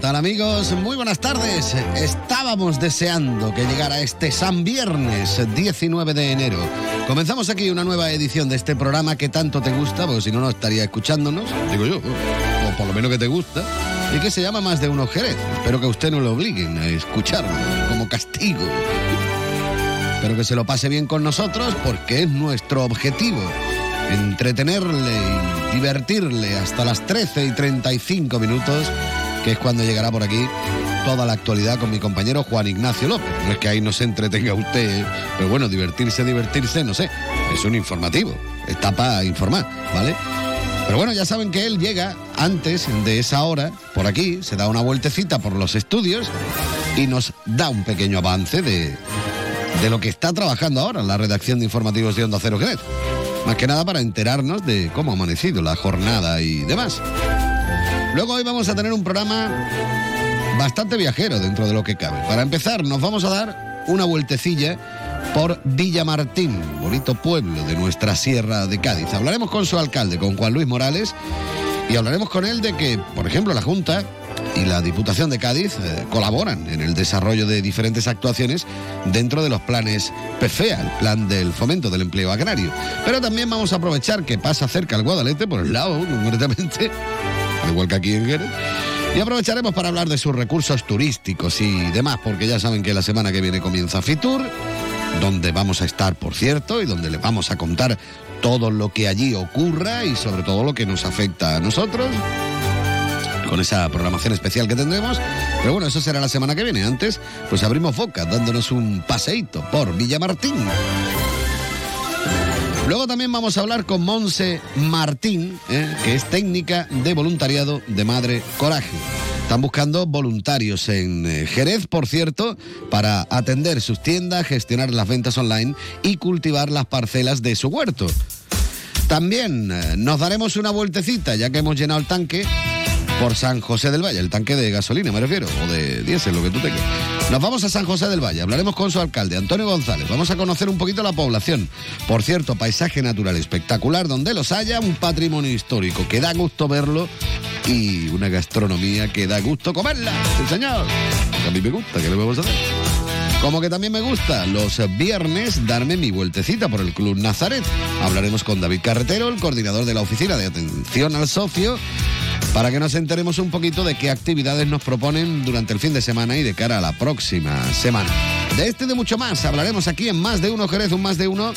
¿Qué tal amigos? Muy buenas tardes. Estábamos deseando que llegara este San Viernes 19 de enero. Comenzamos aquí una nueva edición de este programa que tanto te gusta, porque si no, no estaría escuchándonos, digo yo, o por lo menos que te gusta, y que se llama Más de Uno Jerez. Espero que a usted no lo obliguen a escucharlo como castigo. Espero que se lo pase bien con nosotros porque es nuestro objetivo entretenerle y divertirle hasta las 13 y 35 minutos, que es cuando llegará por aquí toda la actualidad con mi compañero Juan Ignacio López. No es que ahí no se entretenga usted, pero bueno, divertirse, divertirse, no sé, es un informativo, está para informar, ¿vale? Pero bueno, ya saben que él llega antes de esa hora, por aquí, se da una vueltecita por los estudios y nos da un pequeño avance de, de lo que está trabajando ahora la redacción de informativos de Onda Cero Jerez. Más que nada para enterarnos de cómo ha amanecido la jornada y demás. Luego hoy vamos a tener un programa bastante viajero dentro de lo que cabe. Para empezar, nos vamos a dar una vueltecilla por Villamartín, bonito pueblo de nuestra sierra de Cádiz. Hablaremos con su alcalde, con Juan Luis Morales, y hablaremos con él de que, por ejemplo, la Junta y la Diputación de Cádiz eh, colaboran en el desarrollo de diferentes actuaciones dentro de los planes PFEA, el plan del fomento del empleo agrario. Pero también vamos a aprovechar que pasa cerca el Guadalete, por el lado concretamente, al igual que aquí en Jerez. Y aprovecharemos para hablar de sus recursos turísticos y demás, porque ya saben que la semana que viene comienza Fitur, donde vamos a estar, por cierto, y donde les vamos a contar todo lo que allí ocurra y sobre todo lo que nos afecta a nosotros con esa programación especial que tendremos. Pero bueno, eso será la semana que viene. Antes, pues abrimos boca dándonos un paseíto por Villamartín. Luego también vamos a hablar con Monse Martín, ¿eh? que es técnica de voluntariado de Madre Coraje. Están buscando voluntarios en eh, Jerez, por cierto, para atender sus tiendas, gestionar las ventas online y cultivar las parcelas de su huerto. También eh, nos daremos una vueltecita, ya que hemos llenado el tanque por San José del Valle, el tanque de gasolina me refiero, o de diésel, lo que tú tengas. Nos vamos a San José del Valle, hablaremos con su alcalde, Antonio González, vamos a conocer un poquito la población. Por cierto, paisaje natural espectacular, donde los haya, un patrimonio histórico que da gusto verlo y una gastronomía que da gusto comerla, el señor. A mí me gusta, ¿qué le vamos a hacer? Como que también me gusta los viernes darme mi vueltecita por el Club Nazaret. Hablaremos con David Carretero, el coordinador de la Oficina de Atención al Socio, para que nos enteremos un poquito de qué actividades nos proponen durante el fin de semana y de cara a la próxima semana. De este y de mucho más hablaremos aquí en Más de Uno Jerez, un Más de Uno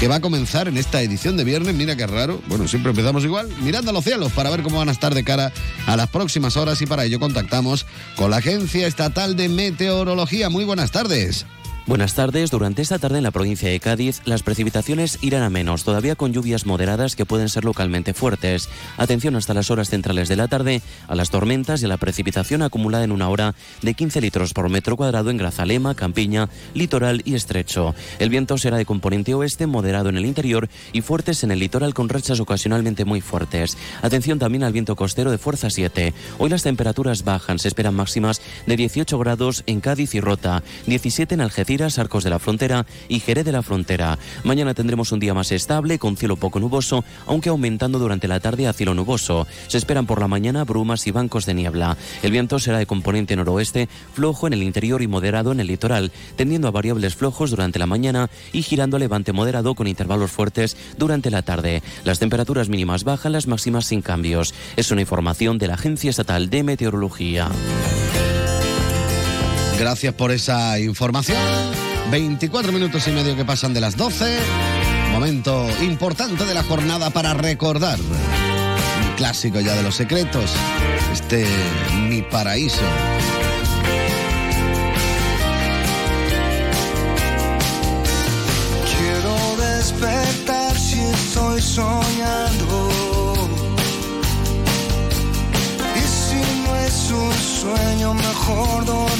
que va a comenzar en esta edición de viernes. Mira qué raro. Bueno, siempre empezamos igual, mirando a los cielos para ver cómo van a estar de cara a las próximas horas y para ello contactamos con la Agencia Estatal de Meteorología. Muy buenas tardes. Buenas tardes. Durante esta tarde en la provincia de Cádiz, las precipitaciones irán a menos, todavía con lluvias moderadas que pueden ser localmente fuertes. Atención hasta las horas centrales de la tarde a las tormentas y a la precipitación acumulada en una hora de 15 litros por metro cuadrado en Grazalema, Campiña, Litoral y Estrecho. El viento será de componente oeste, moderado en el interior y fuertes en el litoral con rachas ocasionalmente muy fuertes. Atención también al viento costero de fuerza 7. Hoy las temperaturas bajan, se esperan máximas de 18 grados en Cádiz y Rota, 17 en Arcos de la Frontera y Jerez de la Frontera. Mañana tendremos un día más estable, con cielo poco nuboso, aunque aumentando durante la tarde a cielo nuboso. Se esperan por la mañana brumas y bancos de niebla. El viento será de componente noroeste, flojo en el interior y moderado en el litoral, tendiendo a variables flojos durante la mañana y girando a levante moderado con intervalos fuertes durante la tarde. Las temperaturas mínimas bajan, las máximas sin cambios. Es una información de la Agencia Estatal de Meteorología. Gracias por esa información. 24 minutos y medio que pasan de las 12. Momento importante de la jornada para recordar. Un clásico ya de los secretos. Este Mi Paraíso. Quiero despertar si estoy soñando. Y si no es un sueño, mejor dormir.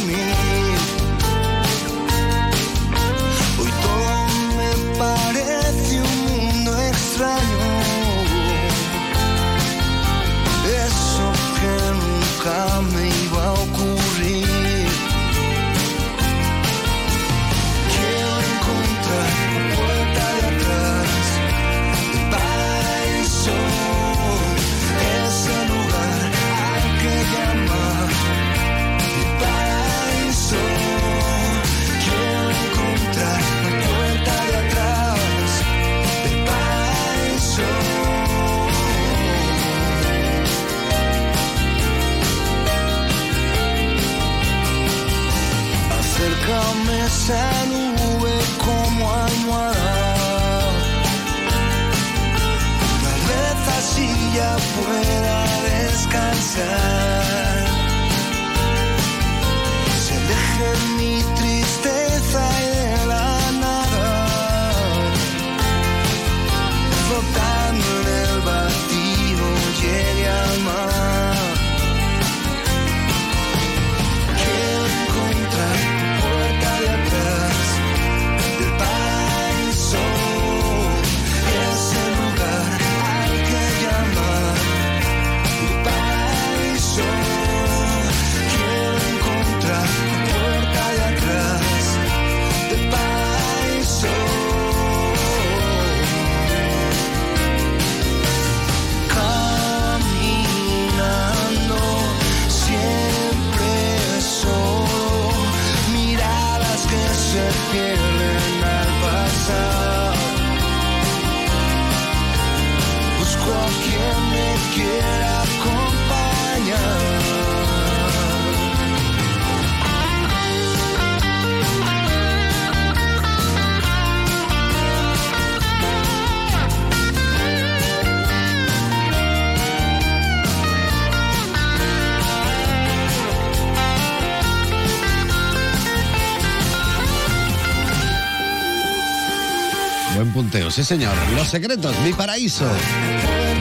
Sí señor. Los secretos, mi paraíso.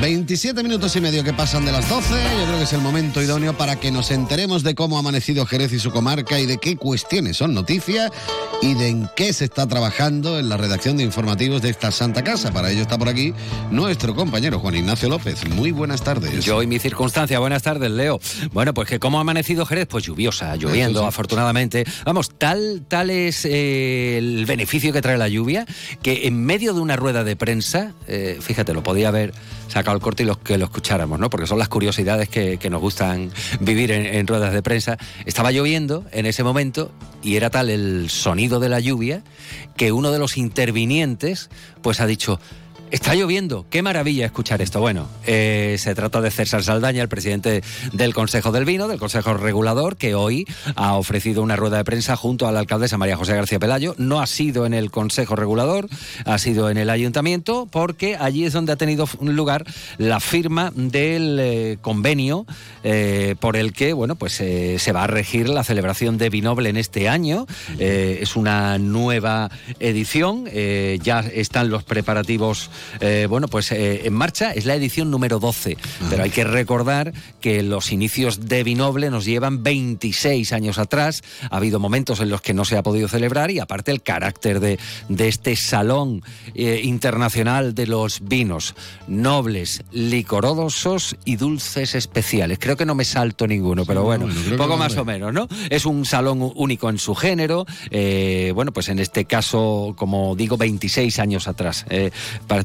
27 minutos y medio que pasan de las 12. Yo creo que es el momento idóneo para que nos enteremos de cómo ha amanecido Jerez y su comarca y de qué cuestiones son noticia y de en qué se está trabajando en la redacción de informativos de esta Santa Casa. Para ello está por aquí nuestro compañero Juan Ignacio López. Muy buenas tardes. Yo y mi circunstancia. Buenas tardes, Leo. Bueno, pues que cómo ha amanecido Jerez, pues lluviosa, lloviendo, sí. afortunadamente. Vamos, tal, tal es eh, el beneficio que trae la lluvia, que en medio de una rueda de prensa, eh, fíjate, lo podía haber sacado el corte y los que lo escucháramos, ¿no? Porque son las curiosidades que, nos gustan vivir en, en ruedas de prensa. Estaba lloviendo en ese momento y era tal el sonido de la lluvia que uno de los intervinientes pues ha dicho Está lloviendo, qué maravilla escuchar esto. Bueno, eh, se trata de César Saldaña, el presidente del Consejo del Vino, del Consejo Regulador, que hoy ha ofrecido una rueda de prensa junto a la alcaldesa María José García Pelayo. No ha sido en el Consejo Regulador, ha sido en el Ayuntamiento, porque allí es donde ha tenido lugar la firma del eh, convenio eh, por el que, bueno, pues eh, se va a regir la celebración de Vinoble en este año. Es una nueva edición, ya están los preparativos eh, bueno, pues eh, en marcha. Es la edición número 12. Pero hay que recordar que los inicios de Vinoble nos llevan 26 años atrás. Ha habido momentos en los que no se ha podido celebrar y aparte el carácter de, de este salón eh, internacional de los vinos nobles, licorosos y dulces especiales. Creo que no me salto ninguno, pero no, bueno, que poco no, más o menos, ¿no? Es un salón único en su género. bueno, pues en este caso, como digo, 26 años atrás.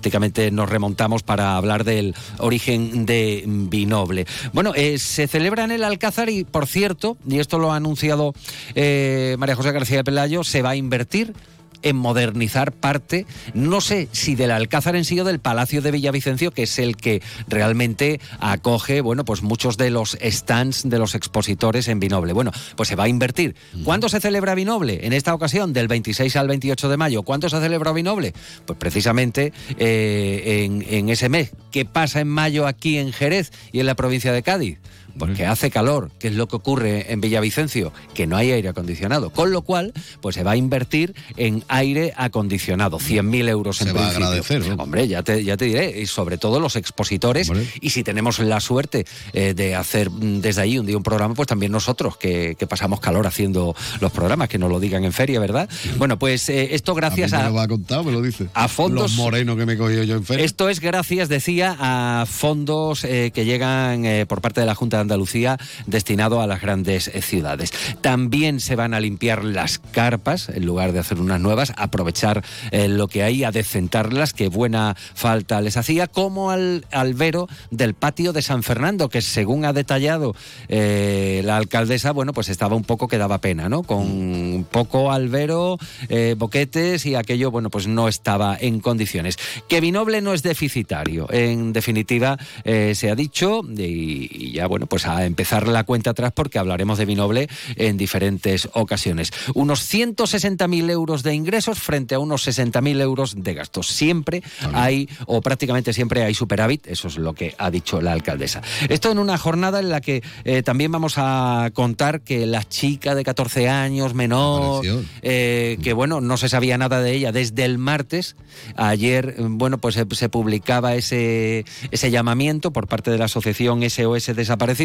Prácticamente nos remontamos para hablar del origen de Vinoble. Bueno, eh, se celebra en el Alcázar y, por cierto, y esto lo ha anunciado eh, María José García Pelayo, se va a invertir en modernizar parte, no sé si del Alcázar en sí o del Palacio de Villavicencio, que es el que realmente acoge, bueno, pues muchos de los stands de los expositores en Vinoble. Bueno, pues se va a invertir. ¿Cuándo se celebra Vinoble? En esta ocasión, del 26 al 28 de mayo. ¿Cuánto se celebra Vinoble? Pues precisamente eh, en, en ese mes. ¿Qué pasa en mayo aquí en Jerez y en la provincia de Cádiz? Pues que hace calor, que es lo que ocurre en Villavicencio, que no hay aire acondicionado. Con lo cual, pues se va a invertir en aire acondicionado, 100.000 euros en Se va a principio. agradecer, ¿no? Hombre, ya te, ya te diré, y sobre todo los expositores, y si tenemos la suerte eh, de hacer mm, desde ahí un día un programa, pues también nosotros, que, que pasamos calor haciendo los programas, que nos lo digan en feria, ¿verdad? Bueno, pues eh, esto gracias a... mí a... me lo ha contado, me lo dice. a fondos- Los morenos que me he cogido yo en feria. Esto es gracias, decía, a fondos eh, que llegan por parte de la Junta de Andalucía destinado a las grandes eh, ciudades. También se van a limpiar las carpas en lugar de hacer unas nuevas, aprovechar eh, lo que hay, a decentarlas, que buena falta les hacía, como al albero del patio de San Fernando, que según ha detallado eh, la alcaldesa, bueno, pues estaba un poco que daba pena, ¿no? Con poco albero, eh, boquetes y aquello, bueno, pues no estaba en condiciones. Que Vinoble no es deficitario, en definitiva, se ha dicho y, y ya, bueno, pues pues a empezar la cuenta atrás porque hablaremos de Vinoble en diferentes ocasiones. Unos 160.000 euros de ingresos frente a unos 60.000 euros de gastos. Siempre hay, o prácticamente siempre hay superávit, eso es lo que ha dicho la alcaldesa. Esto en una jornada en la que eh, también vamos a contar que la chica de 14 años, menor, eh, que bueno, no se sabía nada de ella desde el martes. Ayer, bueno, pues se, se publicaba ese, ese llamamiento por parte de la asociación SOS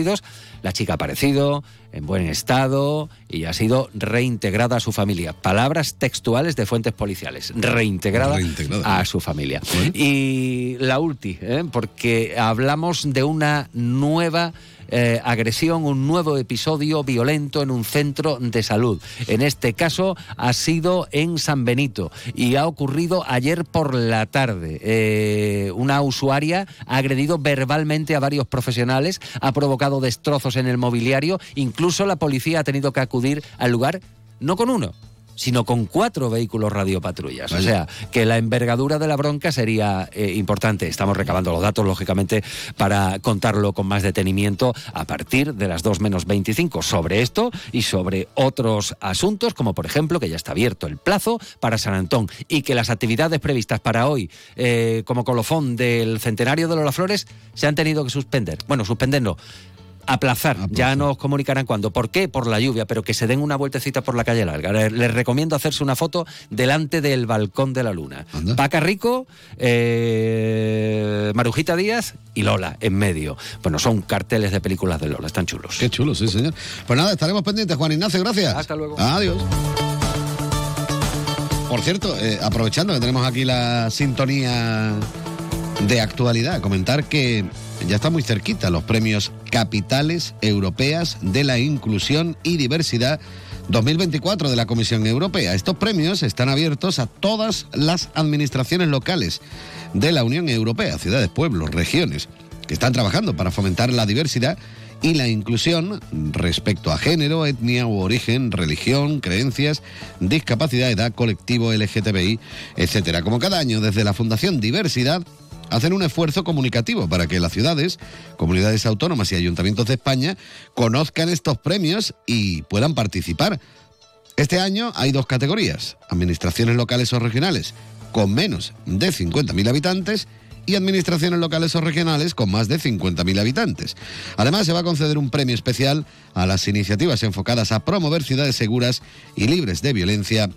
Desaparecidos. La chica ha aparecido en buen estado y ha sido reintegrada a su familia. Palabras textuales de fuentes policiales. Reintegrada, Reintegrada. a su familia. Bueno. Y la ulti, ¿eh? porque hablamos de una nueva eh, agresión, un nuevo episodio violento en un centro de salud. En este caso ha sido en San Benito y ha ocurrido ayer por la tarde. Eh, una usuaria ha agredido verbalmente a varios profesionales, ha provocado destrozos en el mobiliario, incluso la policía ha tenido que acudir al lugar, no con uno, sino con cuatro vehículos radiopatrullas. O sea, que la envergadura de la bronca sería eh, importante. Estamos recabando los datos, lógicamente, para contarlo con más detenimiento a partir de las 2 menos 25 sobre esto y sobre otros asuntos, como por ejemplo que ya está abierto el plazo para San Antón y que las actividades previstas para hoy, eh, como colofón del centenario de Lola Flores, se han tenido que suspender. Bueno, suspender no. Aplazar. Aplazar. ya nos comunicarán cuándo. ¿Por qué? Por la lluvia, pero que se den una vueltecita por la calle larga. Les, les recomiendo hacerse una foto delante del balcón de la luna. Anda. Paca Rico, eh, Marujita Díaz y Lola en medio. Bueno, son carteles de películas de Lola, están chulos. Qué chulo, sí, señor. Pues nada, estaremos pendientes, Juan Ignacio, gracias. Hasta luego. Adiós. Por cierto, eh, aprovechando que tenemos aquí la sintonía de actualidad, comentar que ya está muy cerquita los premios Capitales Europeas de la Inclusión y Diversidad 2024 de la Comisión Europea. Estos premios están abiertos a todas las administraciones locales de la Unión Europea, ciudades, pueblos, regiones, que están trabajando para fomentar la diversidad y la inclusión respecto a género, etnia u origen, religión, creencias, discapacidad, edad, colectivo LGTBI, etcétera. Como cada año, desde la Fundación Diversidad hacen un esfuerzo comunicativo para que las ciudades, comunidades autónomas y ayuntamientos de España conozcan estos premios y puedan participar. Este año hay dos categorías, administraciones locales o regionales con menos de 50.000 habitantes y administraciones locales o regionales con más de 50.000 habitantes. Además, se va a conceder un premio especial a las iniciativas enfocadas a promover ciudades seguras y libres de violencia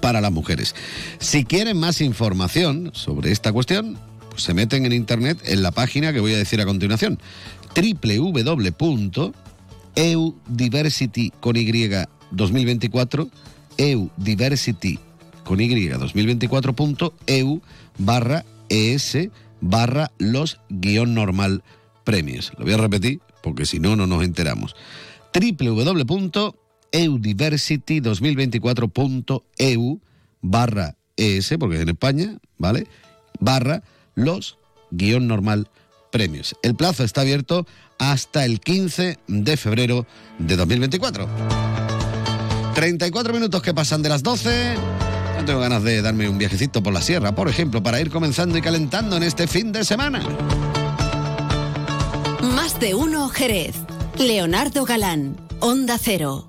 para las mujeres. Si quieren más información sobre esta cuestión, pues se meten en internet en la página que voy a decir a continuación, www.eudiversity con Y 2024, eudiversity con Y 2024.eu barra es barra los guion normal premios. Lo voy a repetir porque si no, no nos enteramos. www.eudiversity2024.eu barra es, porque es en España, ¿vale? Barra los guion normal premios. El plazo está abierto hasta el 15 de febrero de 2024. 34 minutos que pasan de las 12. No tengo ganas de darme un viajecito por la sierra, por ejemplo, para ir comenzando y calentando en este fin de semana. Más de uno Jerez. Leonardo Galán, Onda Cero.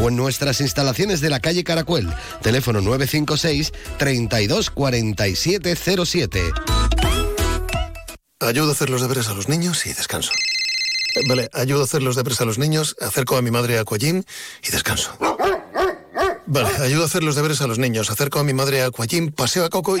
o en nuestras instalaciones de la calle Caracuel. Teléfono 956 32 47 07. Ayudo a hacer los deberes a los niños y descanso. Eh, Vale, ayudo a hacer los deberes a los niños, acerco a mi madre a Aquagym y descanso. Vale, ayudo a hacer los deberes a los niños, acerco a mi madre a Aquagym, paseo a Coco y...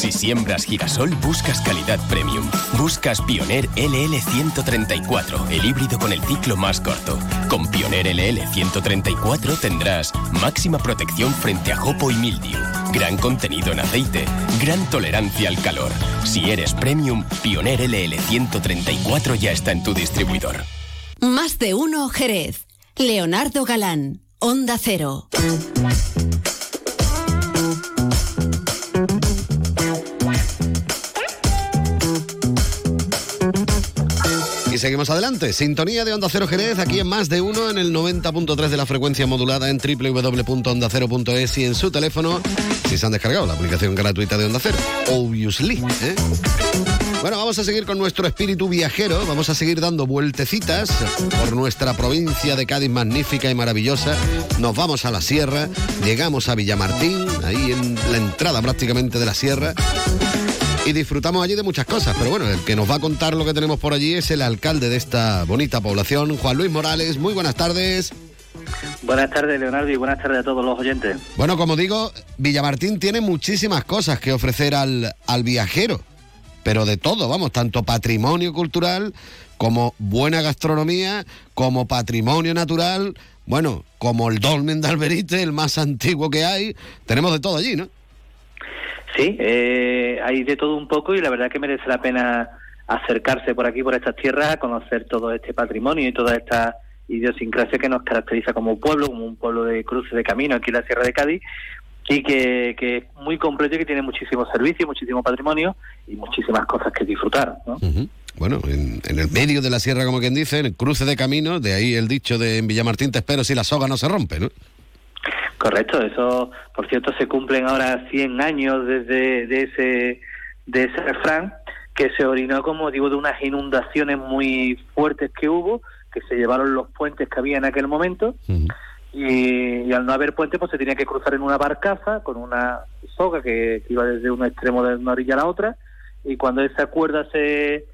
Si siembras girasol, buscas calidad premium. Buscas Pioneer LL 134, el híbrido con el ciclo más corto. Con Pioneer LL 134 tendrás máxima protección frente a jopo y mildiu, gran contenido en aceite, gran tolerancia al calor. Si eres premium, Pioneer LL 134 ya está en tu distribuidor. Más de uno Jerez. Leonardo Galán, Onda Cero. Seguimos adelante. Sintonía de Onda Cero Jerez, aquí en más de uno, en el 90.3 de la frecuencia modulada en www.ondacero.es y en su teléfono, si se han descargado la aplicación gratuita de Onda Cero. Obviously. ¿eh? Bueno, vamos a seguir con nuestro espíritu viajero, vamos a seguir dando vueltecitas por nuestra provincia de Cádiz magnífica y maravillosa. Nos vamos a la sierra, llegamos a Villamartín, ahí en la entrada prácticamente de la sierra. Y disfrutamos allí de muchas cosas, pero bueno, el que nos va a contar lo que tenemos por allí es el alcalde de esta bonita población, Juan Luis Morales. Muy buenas tardes. Buenas tardes, Leonardo, y buenas tardes a todos los oyentes. Bueno, como digo, Villamartín tiene muchísimas cosas que ofrecer al, al viajero, pero de todo, vamos, tanto patrimonio cultural como buena gastronomía, como patrimonio natural, bueno, como el dolmen de Alberite, el más antiguo que hay, tenemos de todo allí, ¿no? Sí, eh, hay de todo un poco y la verdad que merece la pena acercarse por aquí, por estas tierras, a conocer todo este patrimonio y toda esta idiosincrasia que nos caracteriza como pueblo, como un pueblo de cruce de camino aquí en la Sierra de Cádiz y que, es muy completo y que tiene muchísimos servicios, muchísimo patrimonio y muchísimas cosas que disfrutar. ¿no? Bueno, en, en el medio de la sierra, como quien dice, en el cruce de caminos, de ahí el dicho de en Villamartín te espero si la soga no se rompe, ¿no? Correcto, eso, por cierto, se cumplen ahora 100 años desde de ese, de ese refrán que se orinó con motivo de unas inundaciones muy fuertes que hubo, que se llevaron los puentes que había en aquel momento. Y, y al no haber puente pues se tenía que cruzar en una barcaza con una soga que, que iba desde un extremo de una orilla a la otra. Y cuando esa cuerda se,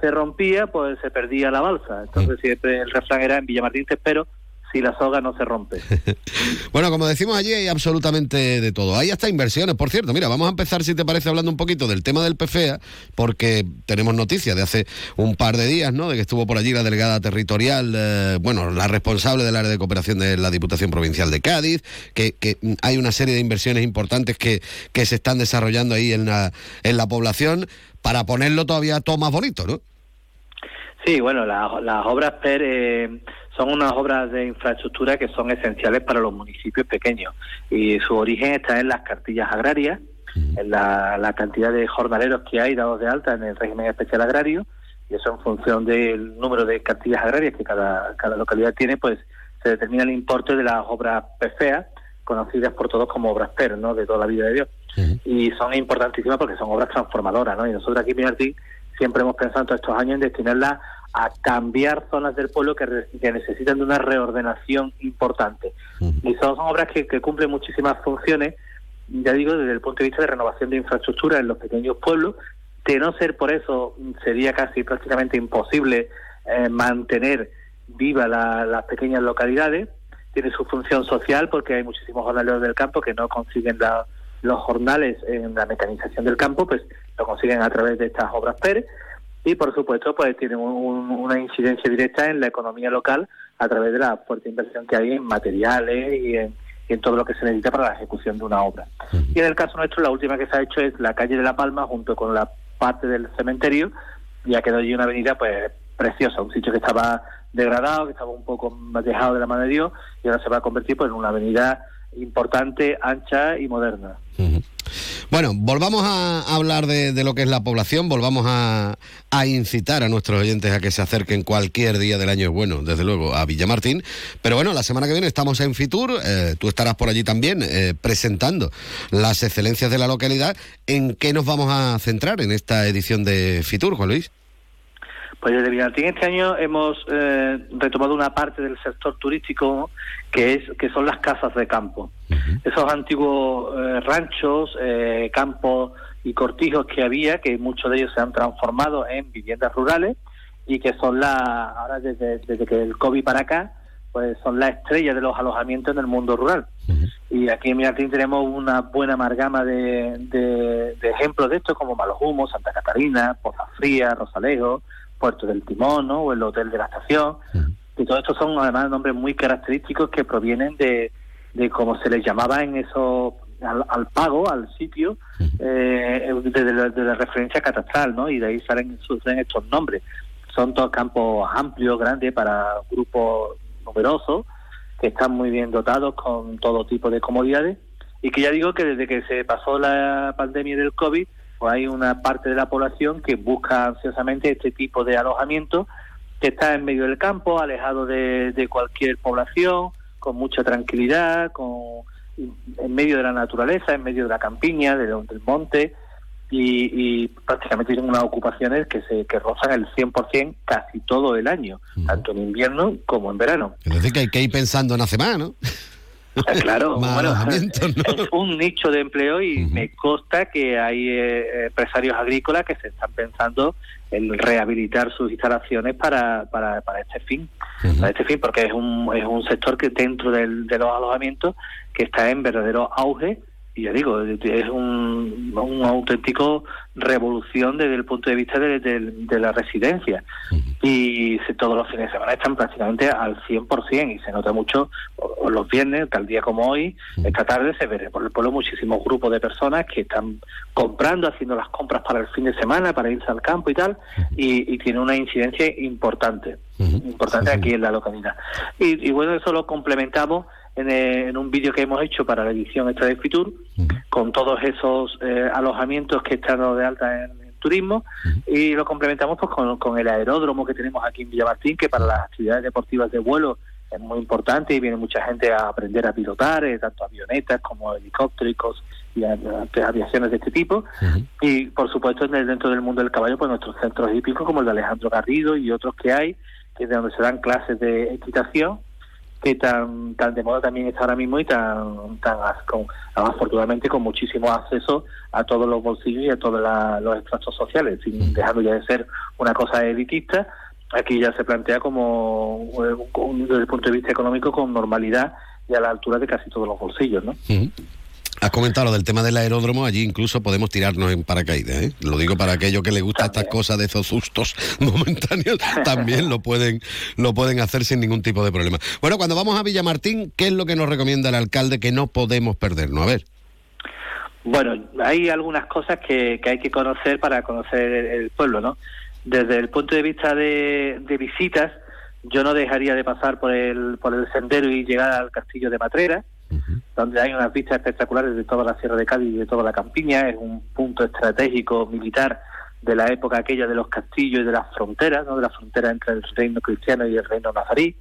se rompía pues se perdía la balsa. Entonces siempre el refrán era en Villamartín te espero si la soga no se rompe. Bueno, como decimos allí, hay absolutamente de todo. Hay hasta inversiones, por cierto. Mira, vamos a empezar, si te parece, hablando un poquito del tema del PFEA, porque tenemos noticias de hace un par de días, ¿no? De que estuvo por allí la delegada territorial, eh, bueno, la responsable del área de cooperación de la Diputación Provincial de Cádiz, que, que hay una serie de inversiones importantes que, que se están desarrollando ahí en la, en la población para ponerlo todavía todo más bonito, ¿no? Sí, bueno, la- las obras PER eh, son unas obras de infraestructura que son esenciales para los municipios pequeños y su origen está en las cartillas agrarias, en la, la cantidad de jornaleros que hay dados de alta en el régimen especial agrario y eso en función del número de cartillas agrarias que cada, cada localidad tiene, pues se determina el importe de las obras PFEA, conocidas por todos como obras PER, ¿no? De toda la vida de Dios. Y son importantísimas porque son obras transformadoras, ¿no? Y nosotros aquí en Pinartín siempre hemos pensado en todos estos años en destinarlas a cambiar zonas del pueblo que, re- que necesitan de una reordenación importante. Y son, son obras que, que cumplen muchísimas funciones, ya digo, desde el punto de vista de renovación de infraestructura en los pequeños pueblos. De no ser por eso, sería casi prácticamente imposible eh, mantener viva la- las pequeñas localidades. Tiene su función social porque hay muchísimos jornaleros del campo que no consiguen la- los jornales en la mecanización del campo, pues lo consiguen a través de estas obras PER y por supuesto pues tiene un- un- una incidencia directa en la economía local a través de la fuerte inversión que hay en materiales y en, y en todo lo que se necesita para la ejecución de una obra. Y en el caso nuestro la última que se ha hecho es la calle de La Palma junto con la parte del cementerio y ha quedado allí una avenida pues preciosa, un sitio que estaba degradado, que estaba un poco dejado de la mano de Dios y ahora se va a convertir pues en una avenida importante, ancha y moderna. Bueno, volvamos a hablar de, lo que es la población, volvamos a, a incitar a nuestros oyentes a que se acerquen cualquier día del año, bueno, desde luego, a Villamartín. Pero bueno, la semana que viene estamos en Fitur, eh, tú estarás por allí también eh, presentando las excelencias de la localidad. ¿En qué nos vamos a centrar en esta edición de Fitur, Juan Luis? Pues desde Villartín este año hemos eh, retomado una parte del sector turístico que es que son las casas de campo. Esos antiguos eh, ranchos, eh, campos y cortijos que había, que muchos de ellos se han transformado en viviendas rurales y que son la ahora desde, desde que el COVID para acá pues son la estrella de los alojamientos en el mundo rural. Y aquí en Mirartín tenemos una buena amalgama de, de, de ejemplos de esto, como Humos, Santa Catarina, Poza Fría, Rosalejo, Puerto del Timón, ¿no? o el Hotel de la Estación. Y todo esto son además nombres muy característicos que provienen de, de como se les llamaba en eso al, pago, al sitio, eh, de, la, de, la, referencia catastral, ¿no? Y de ahí salen, surgen estos nombres. Son todos campos amplios, grandes, para grupos numerosos, que están muy bien dotados con todo tipo de comodidades. Y que ya digo que desde que se pasó la pandemia del COVID, pues hay una parte de la población que busca ansiosamente este tipo de alojamiento que está en medio del campo, alejado de, de cualquier población, con mucha tranquilidad, con en medio de la naturaleza, en medio de la campiña, de, del monte, y, y, prácticamente tienen unas ocupaciones que se que rozan el 100% casi todo el año, tanto en invierno como en verano. Es decir, que hay que ir pensando en hace más, ¿no? Claro, bueno, es un nicho de empleo y me consta que hay eh, empresarios agrícolas que se están pensando en rehabilitar sus instalaciones para, para, para este fin, para este fin, porque es un, es un sector que dentro del, de los alojamientos que está en verdadero auge y ya digo, es un, un auténtico revolución desde el punto de vista de, de, la residencia. Y todos los fines de semana están prácticamente al 100% y se nota mucho los viernes, tal día como hoy, esta tarde se ve por el pueblo muchísimos grupos de personas que están comprando, haciendo las compras para el fin de semana, para irse al campo y tal, y, y tiene una incidencia importante, importante aquí en la localidad. Y, y bueno, eso lo complementamos eh, en, un vídeo que hemos hecho para la edición esta de Fitur, con todos esos eh, alojamientos que están de alta en, turismo, y lo complementamos pues con, el aeródromo que tenemos aquí en Villamartín, que para las actividades deportivas de vuelo es muy importante y viene mucha gente a aprender a pilotar, eh, tanto avionetas como helicópteros y aviaciones de este tipo. Y por supuesto dentro del mundo del caballo, pues nuestros centros hípicos como el de Alejandro Garrido y otros que hay, que es de donde se dan clases de equitación que tan tan de moda también está ahora mismo y tan tan con, afortunadamente con muchísimo acceso a todos los bolsillos y a todos los estratos sociales, sin dejarlo ya de ser una cosa elitista, aquí ya se plantea como desde el punto de vista económico con normalidad y a la altura de casi todos los bolsillos, ¿no? Has comentado lo del tema del aeródromo, allí incluso podemos tirarnos en paracaídas. ¿eh? Lo digo para aquellos que les gusta estas cosas de esos sustos momentáneos, también lo pueden, lo pueden hacer sin ningún tipo de problema. Bueno, cuando vamos a Villamartín, ¿qué es lo que nos recomienda el alcalde que no podemos perdernos? A ver. Bueno, hay algunas cosas que, hay que conocer para conocer el, pueblo, ¿no? Desde el punto de vista de, de visitas, yo no dejaría de pasar por el, por el sendero y llegar al castillo de Matrera donde hay unas vistas espectaculares de toda la Sierra de Cádiz y de toda la campiña. Es un punto estratégico militar de la época aquella de los castillos y de las fronteras, ¿no? de la frontera entre el reino cristiano y el reino nazarí.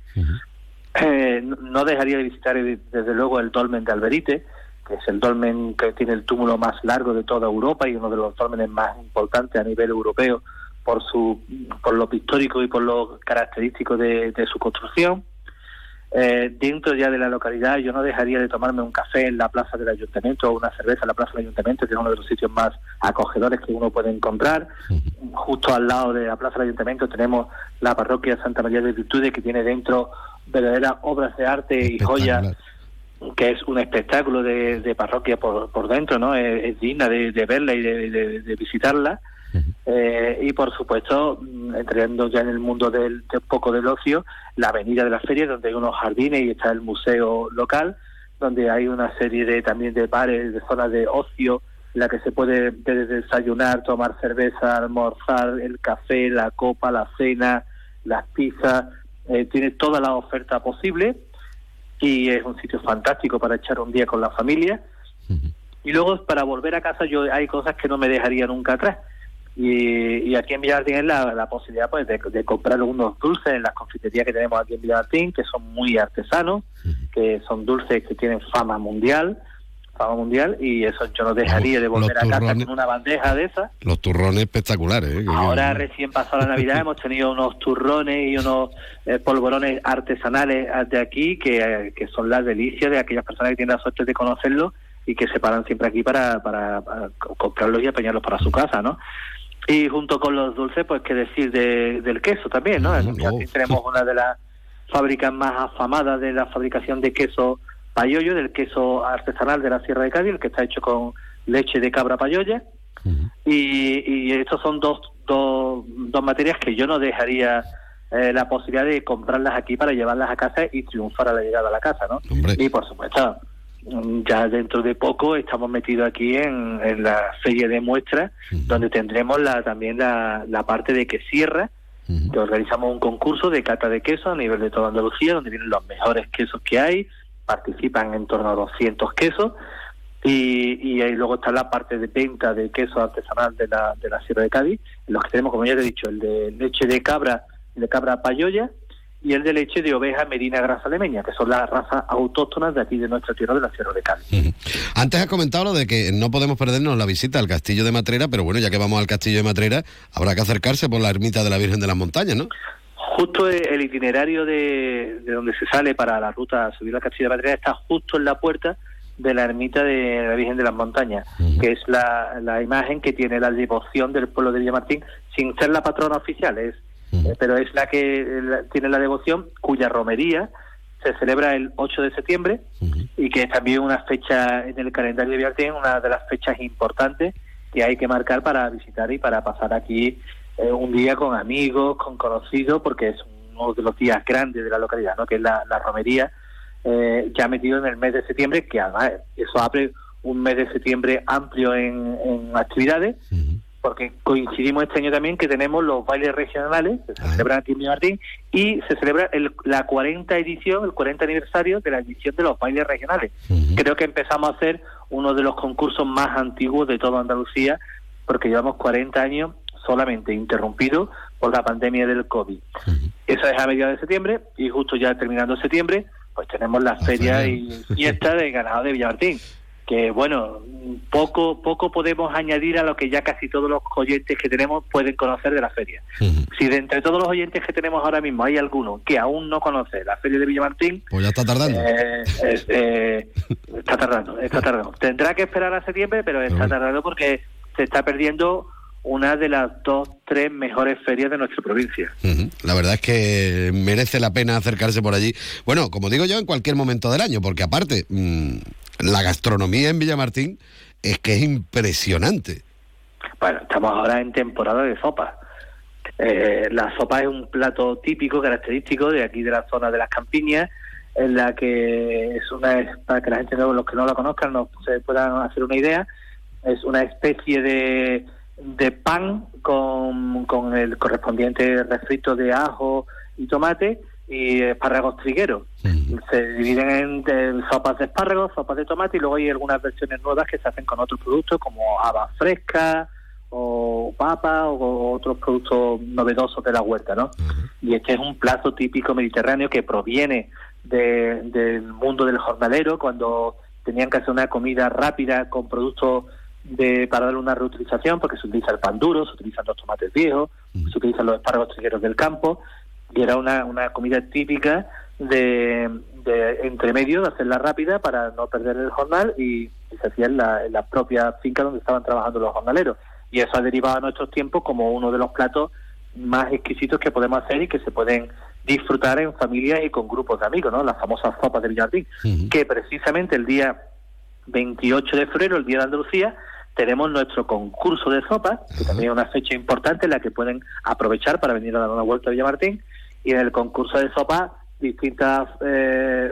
Eh, no dejaría de visitar desde luego el dolmen de Alberite, que es el dolmen que tiene el túmulo más largo de toda Europa y uno de los dolmenes más importantes a nivel europeo por su por lo pictórico y por lo característico de su construcción. Eh, dentro ya de la localidad yo no dejaría de tomarme un café en la plaza del ayuntamiento o una cerveza en la plaza del ayuntamiento, que es uno de los sitios más acogedores que uno puede encontrar. Justo al lado de la plaza del ayuntamiento tenemos la parroquia Santa María de Virtudes, que tiene dentro verdaderas obras de arte y joyas que es un espectáculo de, parroquia por, por dentro, ¿no? Es, digna de, verla y de visitarla. Eh, y por supuesto, mm, entrando ya en el mundo del, de poco del ocio, la avenida de la feria, donde hay unos jardines y está el museo local, donde hay una serie de también de bares, de zonas de ocio, en la que se puede desayunar, tomar cerveza, almorzar, el café, la copa, la cena, las pizzas, eh, tiene toda la oferta posible y es un sitio fantástico para echar un día con la familia. Y luego para volver a casa yo hay cosas que no me dejaría nunca atrás y, aquí en Villartín es la, posibilidad pues de, comprar unos dulces en las confiterías que tenemos aquí en Villartín, que son muy artesanos, que son dulces que tienen fama mundial, fama mundial, y eso yo no dejaría de volver a casa con una bandeja de esas. Los turrones espectaculares. ¿eh? Ahora recién pasado la Navidad hemos tenido unos turrones y unos eh, polvorones artesanales de aquí que, que son las delicias de aquellas personas que tienen la suerte de conocerlos y que se paran siempre aquí para, para, para comprarlos y apañarlos para su casa, ¿no? Y junto con los dulces, pues qué decir de, del queso también, ¿no? Aquí tenemos una de las fábricas más afamadas de la fabricación de queso payollo, del queso artesanal de la Sierra de Cádiz, el que está hecho con leche de cabra payoya. y, y estos son dos, dos, dos materias que yo no dejaría eh, la posibilidad de comprarlas aquí para llevarlas a casa y triunfar a la llegada a la casa, ¿no? Y por supuesto, mm, ya dentro de poco estamos metidos aquí en, en la feria de muestras, donde tendremos la, también la, la parte de que cierra, que organizamos un concurso de cata de queso a nivel de toda Andalucía, donde vienen los mejores quesos que hay, participan en torno a 200 quesos, y, y ahí luego está la parte de venta de queso artesanal de la, de la Sierra de Cádiz, en los que tenemos, como ya te he dicho, el de leche de cabra, de cabra payoya, y el de leche de oveja medina grasa lemeña, que son las razas autóctonas de aquí de nuestra tierra de la Sierra de Cádiz. Antes has comentado lo de que no podemos perdernos la visita al castillo de Matrera, pero bueno, ya que vamos al castillo de Matrera, habrá que acercarse por la ermita de la Virgen de las Montañas, ¿no? Justo el itinerario de, de donde se sale para la ruta a subir al castillo de Matrera está justo en la puerta de la ermita de la Virgen de las Montañas, que es la, la imagen que tiene la devoción del pueblo de Villamartín, sin ser la patrona oficial, es eh, pero es la que la- tiene la devoción cuya romería se celebra el 8 de septiembre y que es también una fecha en el calendario de Villamartín, una de las fechas importantes que hay que marcar para visitar y para pasar aquí eh, un día con amigos, con conocidos, porque es uno de los días grandes de la localidad, ¿no? que es la, la romería, eh, ya metido en el mes de septiembre, que además eso abre un mes de septiembre amplio en, en actividades, porque coincidimos este año también que tenemos los bailes regionales, que se celebran aquí en Villamartín, y se celebra el, la 40 edición, el 40 aniversario de la edición de los bailes regionales. Creo que empezamos a hacer uno de los concursos más antiguos de toda Andalucía, porque llevamos 40 años solamente interrumpido por la pandemia del COVID. Eso es a mediados de septiembre, y justo ya terminando septiembre, pues tenemos la feria y fiesta de ganado de Villamartín que bueno, poco poco podemos añadir a lo que ya casi todos los oyentes que tenemos pueden conocer de la feria. Si de entre todos los oyentes que tenemos ahora mismo hay alguno que aún no conoce la feria de Villamartín, Pues ya está tardando. eh, eh, está tardando, está tardando. Tendrá que esperar a septiembre, pero está tardando porque se está perdiendo una de las dos, tres mejores ferias de nuestra provincia. La verdad es que merece la pena acercarse por allí. Bueno, como digo yo, en cualquier momento del año, porque aparte, mm, la gastronomía en Villamartín es que es impresionante. Bueno, estamos ahora en temporada de sopa. Eh, la sopa es un plato típico, característico de aquí de la zona de las campiñas, en la que es una, para que la gente, los que no la conozcan, no se puedan hacer una idea, es una especie de, de pan con, con el correspondiente refrito de ajo y tomate y espárragos trigueros. Se dividen en, en sopas de espárragos, sopas de tomate y luego hay algunas versiones nuevas que se hacen con otros productos como habas frescas o papa o otros productos novedosos de la huerta, ¿no? Y este es un plato típico mediterráneo que proviene de- del mundo del jornalero cuando tenían que hacer una comida rápida con productos de para darle una reutilización porque se utiliza el pan duro, se utilizan los tomates viejos, se utilizan los espárragos trigueros del campo y era una, una comida típica de, de entre medio, de hacerla rápida para no perder el jornal y, y se hacía en la, en la propia finca donde estaban trabajando los jornaleros. Y eso ha derivado a nuestros tiempos como uno de los platos más exquisitos que podemos hacer y que se pueden disfrutar en familia y con grupos de amigos, ¿no? Las famosas sopas de Villardín, que precisamente el día 28 de febrero, el Día de Andalucía, tenemos nuestro concurso de sopas, que también es una fecha importante en la que pueden aprovechar para venir a dar una vuelta a Villamartín, y en el concurso de sopas distintas eh,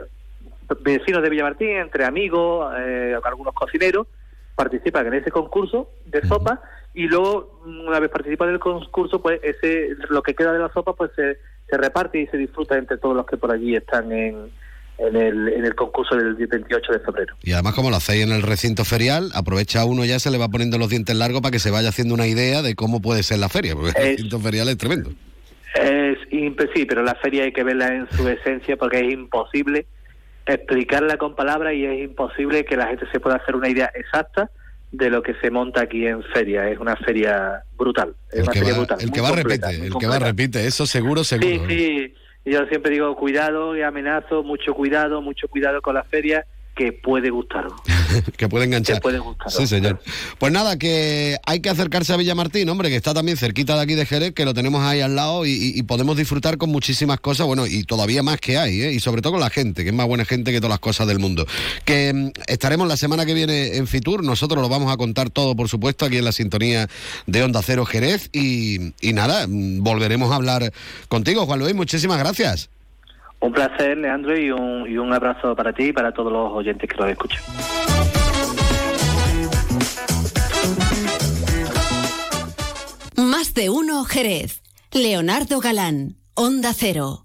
vecinos de Villamartín, entre amigos, eh, algunos cocineros, participan en ese concurso de sopa y luego una vez participan en el concurso pues ese lo que queda de la sopa pues se, se reparte y se disfruta entre todos los que por allí están en, en, el, en el concurso del 28 de febrero. Y además, como lo hacéis en el recinto ferial, aprovecha uno ya se le va poniendo los dientes largos para que se vaya haciendo una idea de cómo puede ser la feria, porque el recinto ferial es tremendo. Es sí, pero la feria hay que verla en su esencia porque es imposible explicarla con palabras y es imposible que la gente se pueda hacer una idea exacta de lo que se monta aquí en feria. Es una feria brutal. Es El una que feria va, brutal. el que va completa, repite, el que va repite, eso seguro, seguro. Sí, sí. Y Yo siempre digo cuidado y amenazo, mucho cuidado, mucho cuidado con la feria que puede gustaros. que puede enganchar. Te puede gustar. Sí, señor. Pues nada, que hay que acercarse a Villamartín, hombre, que está también cerquita de aquí de Jerez, que lo tenemos ahí al lado y, y- y podemos disfrutar con muchísimas cosas, bueno, y todavía más que hay, ¿eh? y sobre todo con la gente, que es más buena gente que todas las cosas del mundo. Que mm, estaremos la semana que viene en Fitur, nosotros lo vamos a contar todo, por supuesto, aquí en la sintonía de Onda Cero Jerez, y, y nada, mm, volveremos a hablar contigo, Juan Luis, muchísimas gracias. Un placer, Leandro, y un, y un abrazo para ti y para todos los oyentes que nos escuchan. Más de uno Jerez. Leonardo Galán, Onda Cero.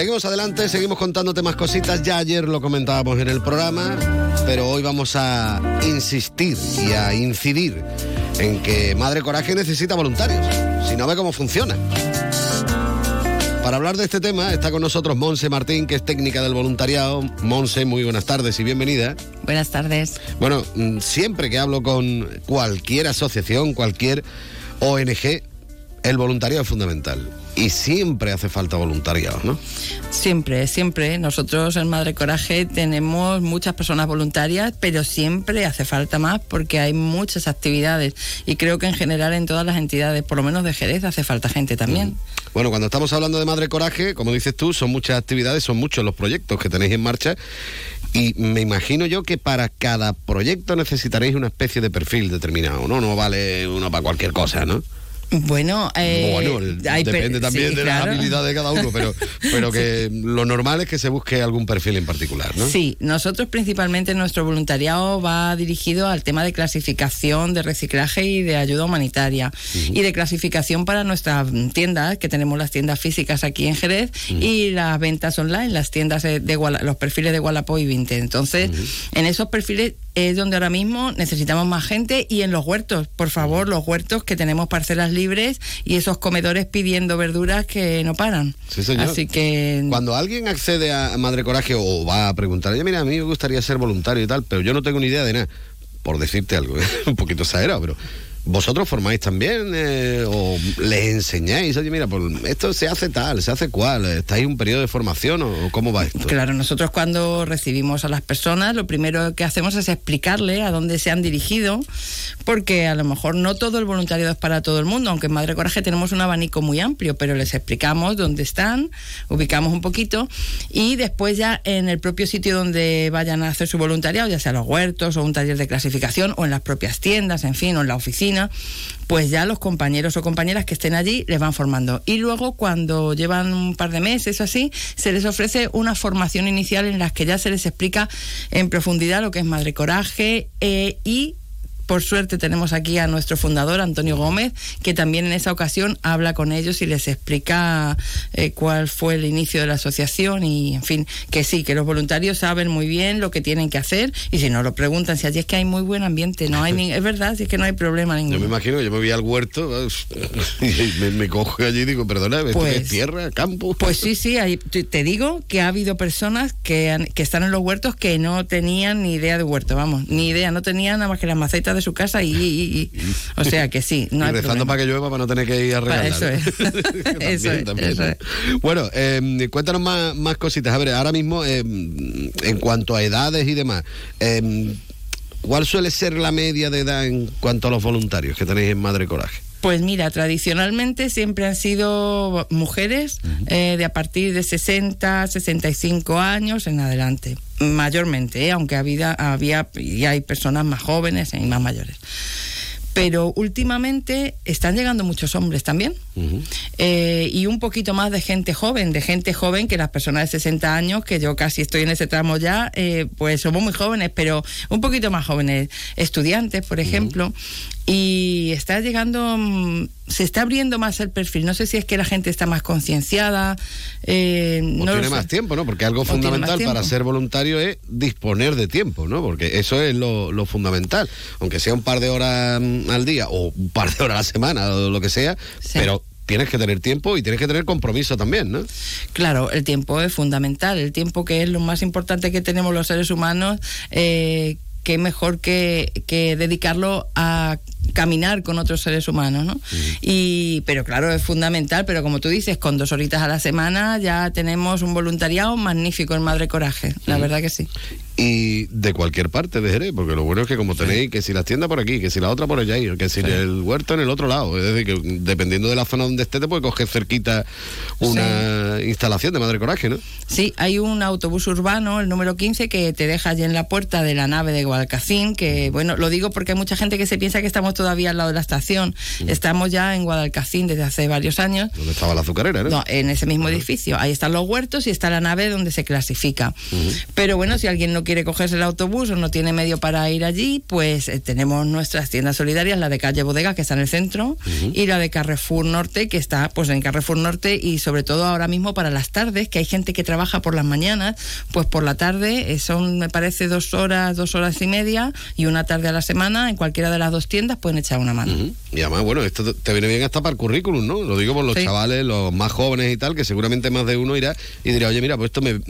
Seguimos adelante, seguimos contándote más cositas. Ya ayer lo comentábamos en el programa, pero hoy vamos a insistir y a incidir en que Madre Coraje necesita voluntarios. Si no ve cómo funciona. Para hablar de este tema está con nosotros Monse Martín, que es técnica del voluntariado. Monse, muy buenas tardes y bienvenida. Buenas tardes. Bueno, mm, siempre que hablo con cualquier asociación, cualquier ONG, el voluntariado es fundamental. Y siempre hace falta voluntariado, ¿no? Siempre, siempre. Nosotros en Madre Coraje tenemos muchas personas voluntarias, pero siempre hace falta más porque hay muchas actividades. Y creo que en general en todas las entidades, por lo menos de Jerez, hace falta gente también. Bueno, cuando estamos hablando de Madre Coraje, como dices tú, son muchas actividades, son muchos los proyectos que tenéis en marcha. Y me imagino yo que para cada proyecto necesitaréis una especie de perfil determinado, ¿no? No vale uno para cualquier cosa, ¿no? Bueno, eh, bueno, hay depende también sí, de claro. las habilidades de cada uno, pero, pero que lo normal es que se busque algún perfil en particular, ¿no? Sí, nosotros principalmente nuestro voluntariado va dirigido al tema de clasificación, de reciclaje y de ayuda humanitaria y de clasificación para nuestras tiendas, que tenemos las tiendas físicas aquí en Jerez y las ventas online, las tiendas de, de los perfiles de Wallapop y Vinted. Entonces, en esos perfiles es donde ahora mismo necesitamos más gente y en los huertos, por favor, los huertos que tenemos parcelas libres y esos comedores pidiendo verduras que no paran. Sí, señor. Así que Cuando alguien accede a Madre Coraje o va a preguntar, oye, mira, a mí me gustaría ser voluntario y tal, pero yo no tengo ni idea de nada, por decirte algo, ¿eh? un poquito exagerado, pero ¿vosotros formáis también eh, o les enseñáis? Oye, mira, pues esto se hace tal, se hace cual, ¿estáis en un periodo de formación o cómo va esto? Claro, nosotros cuando recibimos a las personas, lo primero que hacemos es explicarle a dónde se han dirigido, porque a lo mejor no todo el voluntariado es para todo el mundo, aunque en Madre Coraje tenemos un abanico muy amplio, pero les explicamos dónde están, ubicamos un poquito y después ya en el propio sitio donde vayan a hacer su voluntariado, ya sea los huertos o un taller de clasificación o en las propias tiendas, en fin, o en la oficina, pues ya los compañeros o compañeras que estén allí les van formando. Y luego cuando llevan un par de meses o así, se les ofrece una formación inicial en la que ya se les explica en profundidad lo que es Madre Coraje eh, y por suerte tenemos aquí a nuestro fundador, Antonio Gómez, que también en esa ocasión habla con ellos y les explica eh, cuál fue el inicio de la asociación y, en fin, que sí, que los voluntarios saben muy bien lo que tienen que hacer y si no lo preguntan, si allí es que hay muy buen ambiente, no hay ni, es verdad, si es que no hay problema ninguno. Yo me imagino, yo me voy al huerto y me, me cojo allí y digo, perdona, ¿esto qué Pues- es tierra, campo? Pues sí, sí, hay- te digo que ha habido personas que, han- que están en los huertos que no tenían ni idea de huerto, vamos, ni idea, no tenían nada más que las macetas de su casa y, y- y- o sea que sí, no y hay rezando problema. para que llueva para no tener que ir a regalar. eso es. También, Eso es, también. eso es. Bueno, eh, cuéntanos más, más cositas. A ver, ahora mismo, eh, en cuanto a edades y demás, eh, ¿cuál suele ser la media de edad en cuanto a los voluntarios que tenéis en Madre Coraje? Pues mira, tradicionalmente siempre han sido mujeres eh, de a partir de 60, 65 años en adelante, mayormente, ¿eh? aunque había, había y hay personas más jóvenes y más mayores. Pero últimamente están llegando muchos hombres también. Eh, y un poquito más de gente joven, de gente joven que las personas de 60 años, que yo casi estoy en ese tramo ya, eh, pues somos muy jóvenes, pero un poquito más jóvenes, estudiantes, por ejemplo. Y está llegando, mm, se está abriendo más el perfil. No sé si es que la gente está más concienciada. Eh, O no tiene sé. más tiempo, ¿no? Porque algo O fundamental para ser voluntario es disponer de tiempo, ¿no? Porque eso es lo, lo fundamental. Aunque sea un par de horas mm, al día o un par de horas a la semana o lo que sea, pero tienes que tener tiempo y tienes que tener compromiso también, ¿no? Claro, el tiempo es fundamental. El tiempo que es lo más importante que tenemos los seres humanos, eh, que mejor que, que dedicarlo a caminar con otros seres humanos, ¿no? Y, pero claro, es fundamental, pero como tú dices, con dos horitas a la semana ya tenemos un voluntariado magnífico en Madre Coraje, la verdad que sí. Y de cualquier parte de Jerez, porque lo bueno es que como tenéis, que si las tiendas por aquí, que si la otra por allá, que si el huerto en el otro lado, es decir, que dependiendo de la zona donde esté, te puede coger cerquita una instalación de Madre Coraje, ¿no? Sí, hay un autobús urbano, el número 15, que te deja allí en la puerta de la nave de Guadalcacín, que bueno, lo digo porque hay mucha gente que se piensa que estamos todavía al lado de la estación. Estamos ya en Guadalcacín desde hace varios años. Donde estaba la azucarera, ¿no? No, en ese mismo edificio. Ahí están los huertos y está la nave donde se clasifica. Pero bueno, si alguien no quiere cogerse el autobús o no tiene medio para ir allí, pues eh, tenemos nuestras tiendas solidarias, la de calle Bodega, que está en el centro, y la de Carrefour Norte, que está pues en Carrefour Norte y sobre todo ahora mismo para las tardes, que hay gente que trabaja por las mañanas, pues por la tarde eh, son, me parece, dos horas, dos horas y media y una tarde a la semana, en cualquiera de las dos tiendas pueden echar una mano. Y además, bueno, esto te- viene bien hasta para el currículum, ¿no? Lo digo por los Sí. chavales, los más jóvenes y tal, que seguramente más de uno irá y dirá, oye, mira, pues esto me,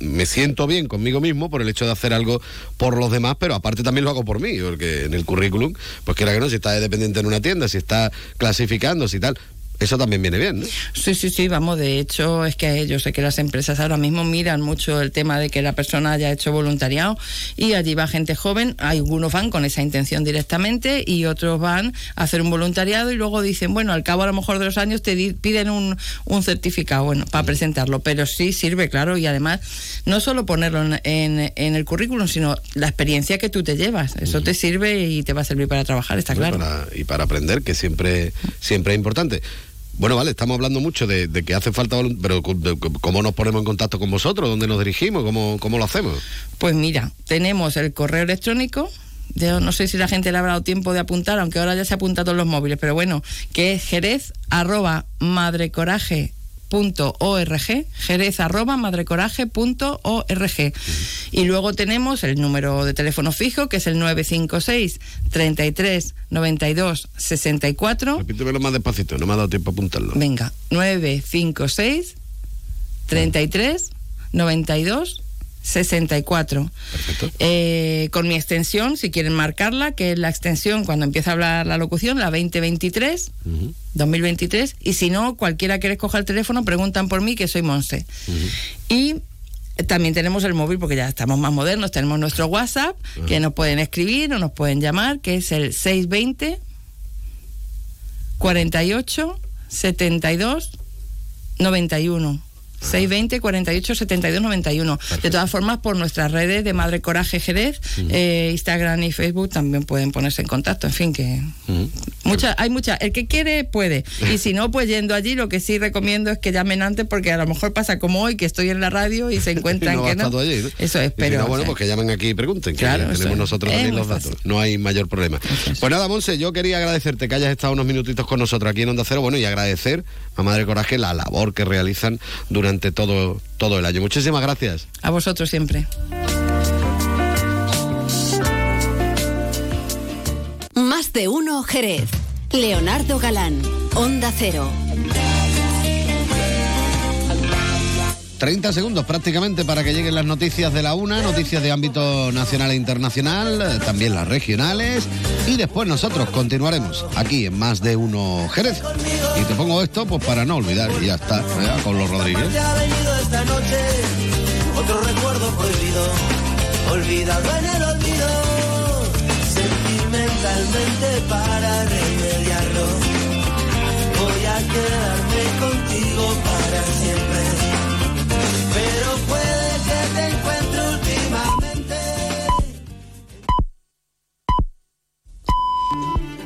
me siento bien conmigo mismo por el hecho de hacer algo por los demás, pero aparte también lo hago por mí, porque en el currículum, pues quiera que no, si estás dependiente en una tienda, si estás clasificando, si tal, eso también viene bien, ¿no? Sí, sí, sí, vamos, de hecho es que yo sé que las empresas ahora mismo miran mucho el tema de que la persona haya hecho voluntariado y allí va gente joven, algunos van con esa intención directamente y otros van a hacer un voluntariado y luego dicen, bueno, al cabo a lo mejor de los años te piden un, un certificado, bueno, para presentarlo, pero sí sirve, claro, y además no solo ponerlo en, en- en el currículum, sino la experiencia que tú te llevas, eso te sirve y te va a servir para trabajar, está claro. para- y para aprender, que siempre, siempre es importante. Bueno, vale, estamos hablando mucho de, que hace falta, pero ¿cómo nos ponemos en contacto con vosotros? ¿Dónde nos dirigimos? ¿Cómo, cómo lo hacemos? Pues mira, tenemos el correo electrónico. Yo no sé si la gente le habrá dado tiempo de apuntar, aunque ahora ya se ha apuntado en los móviles, pero bueno, que es jerez arroba madrecoraje punto org, jerez arroba madrecoraje.org. Y luego tenemos el número de teléfono fijo, que es el 956 33 92 64. Repítemelo más despacito, no me ha dado tiempo a apuntarlo. Venga, 956 33 92 64. Eh, con mi extensión, si quieren marcarla, que es la extensión cuando empieza a hablar la locución, la 2023, 2023. Y si no, cualquiera que les coja el teléfono, preguntan por mí, que soy Monse. Y también tenemos el móvil, porque ya estamos más modernos, tenemos nuestro WhatsApp, que nos pueden escribir o nos pueden llamar, que es el 620 48 72 91. 620 48 72 91. De todas formas, por nuestras redes de Madre Coraje Jerez, eh, Instagram y Facebook también pueden ponerse en contacto. En fin, que mucha, hay mucha. El que quiere puede. Y si no, pues yendo allí, lo que sí recomiendo es que llamen antes, porque a lo mejor pasa como hoy, que estoy en la radio y se Y encuentran no que no. estando allí, ¿no? Eso es, Y si no, bueno, sea, pues que llamen aquí y pregunten, que Claro, tenemos es. nosotros muy los fácil. datos. No hay mayor problema. Pues nada, Monse, yo quería agradecerte que hayas estado unos minutitos con nosotros aquí en Onda Cero, bueno, y agradecer a Madre Coraje la labor que realizan durante todo, todo el año. Muchísimas gracias. A vosotros siempre. Más de uno Jerez. Leonardo Galán, Onda Cero. 30 segundos prácticamente para que lleguen las noticias de la una, noticias de ámbito nacional e internacional, también las regionales. Y después nosotros continuaremos aquí en Más de Uno Jerez. Y te pongo esto pues para no olvidar, y ya está, con los Rodríguez. Esta noche otro recuerdo prohibido, olvidado en el olvido, sentimentalmente para remediarlo. Voy a quedarme contigo para siempre,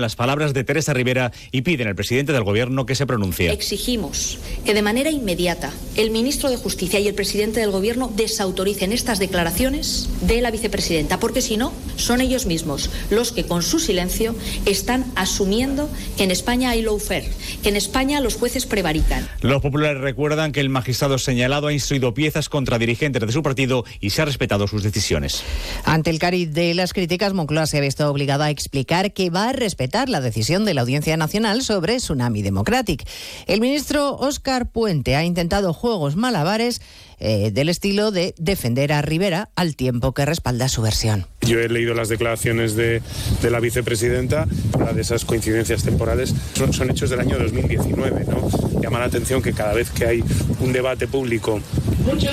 las palabras de Teresa Rivera y piden al presidente del Gobierno que se pronuncie. Exigimos que de manera inmediata el ministro de Justicia y el presidente del Gobierno desautoricen estas declaraciones de la vicepresidenta, porque si no, son ellos mismos los que con su silencio están asumiendo que en España hay lawfare, que en España los jueces prevarican. Los populares recuerdan que el magistrado señalado ha instruido piezas contra dirigentes de su partido y se ha respetado sus decisiones. Ante el cariz de las críticas, Moncloa se ha visto obligada a explicar que va a respetar la decisión de la Audiencia Nacional sobre Tsunami Democratic. El ministro Óscar Puente ha intentado juegos malabares eh, del estilo de defender a Rivera al tiempo que respalda su versión. Yo he leído las declaraciones de, la vicepresidenta, de esas coincidencias temporales son, hechos del año 2019. ¿no? Llama la atención que cada vez que hay un debate público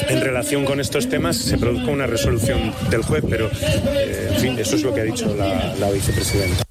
en relación con estos temas se produzca una resolución del juez, pero eh, en fin, eso es lo que ha dicho la vicepresidenta.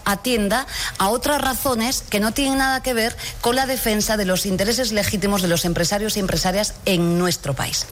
atienda a otras razones que no tienen nada que ver con la defensa de los intereses legítimos de los empresarios y empresarias en nuestro país.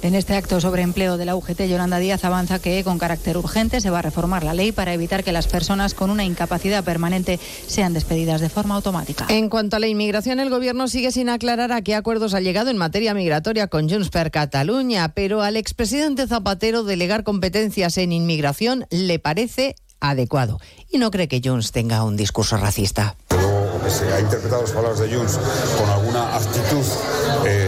En este acto sobre empleo de la UGT, Yolanda Díaz avanza que con carácter urgente se va a reformar la ley para evitar que las personas con una incapacidad permanente sean despedidas de forma automática. En cuanto a la inmigración, el Gobierno sigue sin aclarar a qué acuerdos ha llegado en materia migratoria con Junts per Cataluña, pero al expresidente Zapatero delegar competencias en inmigración le parece adecuado y no cree que Junts tenga un discurso racista. Que se ha interpretado las palabras de Junts con alguna actitud eh,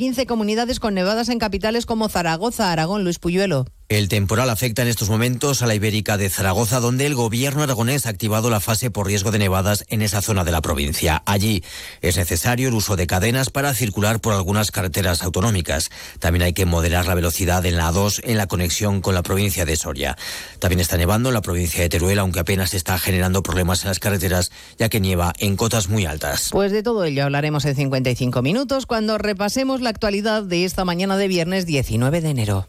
15 comunidades con nevadas en capitales como Zaragoza, Aragón, Luis Puyuelo. El temporal afecta en estos momentos a la Ibérica de Zaragoza, donde el gobierno aragonés ha activado la fase por riesgo de nevadas en esa zona de la provincia. Allí es necesario el uso de cadenas para circular por algunas carreteras autonómicas. También hay que moderar la velocidad en la A2 en la conexión con la provincia de Soria. También está nevando en la provincia de Teruel, aunque apenas está generando problemas en las carreteras, ya que nieva en cotas muy altas. Pues de todo ello hablaremos en 55 minutos cuando repasemos la actualidad de esta mañana de viernes 19 de enero.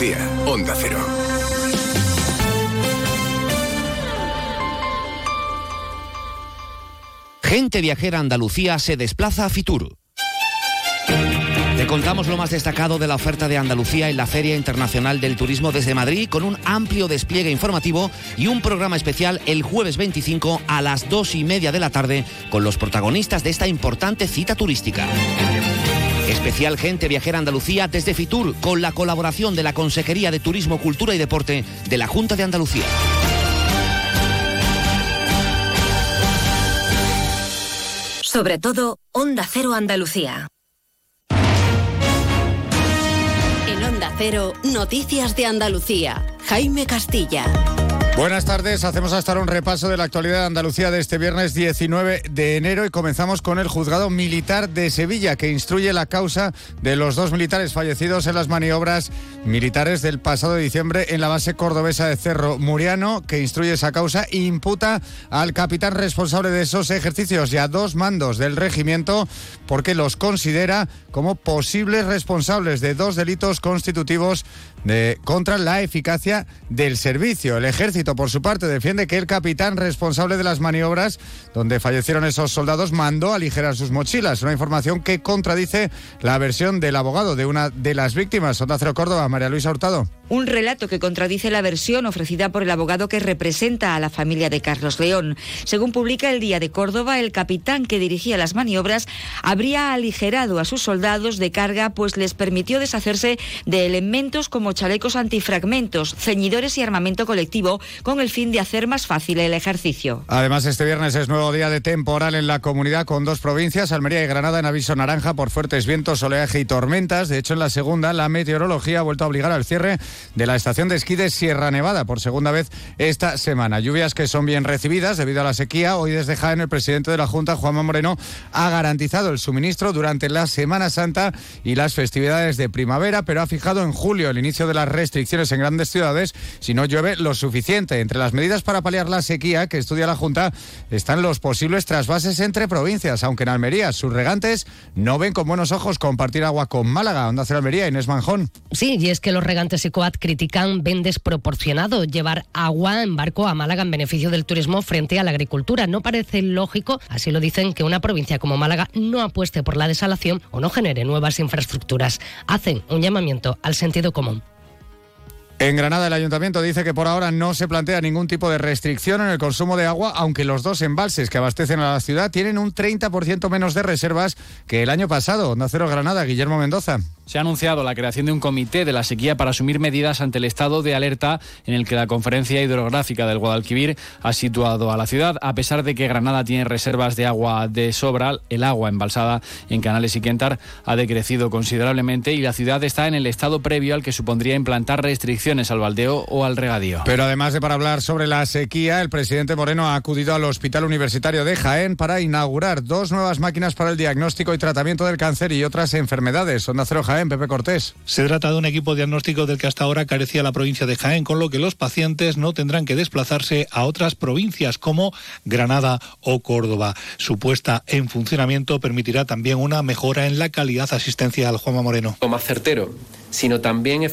Andalucía, Cero. Gente viajera Andalucía se desplaza a Fitur. Te contamos lo más destacado de la oferta de Andalucía en la Feria Internacional del Turismo desde Madrid con un amplio despliegue informativo y un programa especial el jueves 25 a las dos y media de la tarde con los protagonistas de esta importante cita turística. Especial Gente Viajera Andalucía desde Fitur con la colaboración de la Consejería de Turismo, Cultura y Deporte de la Junta de Andalucía. Sobre todo, Onda Cero Andalucía. En Onda Cero, Noticias de Andalucía. Jaime Castilla. Buenas tardes, hacemos hasta ahora un repaso de la actualidad de Andalucía de este viernes 19 de enero y comenzamos con el juzgado militar de Sevilla que instruye la causa de los dos militares fallecidos en las maniobras militares del pasado diciembre en la base cordobesa de Cerro Muriano que instruye esa causa e imputa al capitán responsable de esos ejercicios y a dos mandos del regimiento porque los considera como posibles responsables de dos delitos constitutivos de, contra la eficacia del servicio. El ejército, por su parte, defiende que el capitán responsable de las maniobras donde fallecieron esos soldados mandó aligerar sus mochilas. Una información que contradice la versión del abogado de una de las víctimas. Onda Cero Córdoba, María Luisa Hurtado. Un relato que contradice la versión ofrecida por el abogado que representa a la familia de Carlos León. Según publica el Día de Córdoba, el capitán que dirigía las maniobras habría aligerado a sus soldados de carga, pues les permitió deshacerse de elementos como chalecos antifragmentos, ceñidores y armamento colectivo, con el fin de hacer más fácil el ejercicio. Además, este viernes es nuevo día de temporal en la comunidad con dos provincias, Almería y Granada, en aviso naranja por fuertes vientos, oleaje y tormentas. De hecho, en la segunda, la meteorología ha vuelto a obligar al cierre de la estación de esquí de Sierra Nevada por segunda vez esta semana. Lluvias que son bien recibidas debido a la sequía. Hoy desde Jaén el presidente de la Junta, Juanma Moreno, ha garantizado el suministro durante la Semana Santa y las festividades de primavera, pero ha fijado en julio el inicio de las restricciones en grandes ciudades si no llueve lo suficiente. Entre las medidas para paliar la sequía que estudia la Junta están los posibles trasvases entre provincias, aunque en Almería sus regantes no ven con buenos ojos compartir agua con Málaga. Onda Cero Almería, Inés Manjón. Sí, y es que los regantes y COAT critican ven desproporcionado llevar agua en barco a Málaga en beneficio del turismo frente a la agricultura. No parece lógico, así lo dicen, que una provincia como Málaga no apueste por la desalación o no genere nuevas infraestructuras. Hacen un llamamiento al sentido común. En Granada el ayuntamiento dice que por ahora no se plantea ningún tipo de restricción en el consumo de agua, aunque los dos embalses que abastecen a la ciudad tienen un 30% menos de reservas que el año pasado. Onda Cero Granada, Guillermo Mendoza. Se ha anunciado la creación de un comité de la sequía para asumir medidas ante el estado de alerta en el que la Conferencia Hidrográfica del Guadalquivir ha situado a la ciudad. A pesar de que Granada tiene reservas de agua de sobra, el agua embalsada en Canales y Quentar ha decrecido considerablemente y la ciudad está en el estado previo al que supondría implantar restricciones al baldeo o al regadío. Pero además de para hablar sobre la sequía, el presidente Moreno ha acudido al Hospital Universitario de Jaén para inaugurar dos nuevas máquinas para el diagnóstico y tratamiento del cáncer y otras enfermedades. Onda Cero. Pepe Cortés. Se trata de un equipo diagnóstico del que hasta ahora carecía la provincia de Jaén, con lo que los pacientes no tendrán que desplazarse a otras provincias como Granada o Córdoba. Su puesta en funcionamiento permitirá también una mejora en la calidad asistencial. Juanma Moreno. Más certero, sino también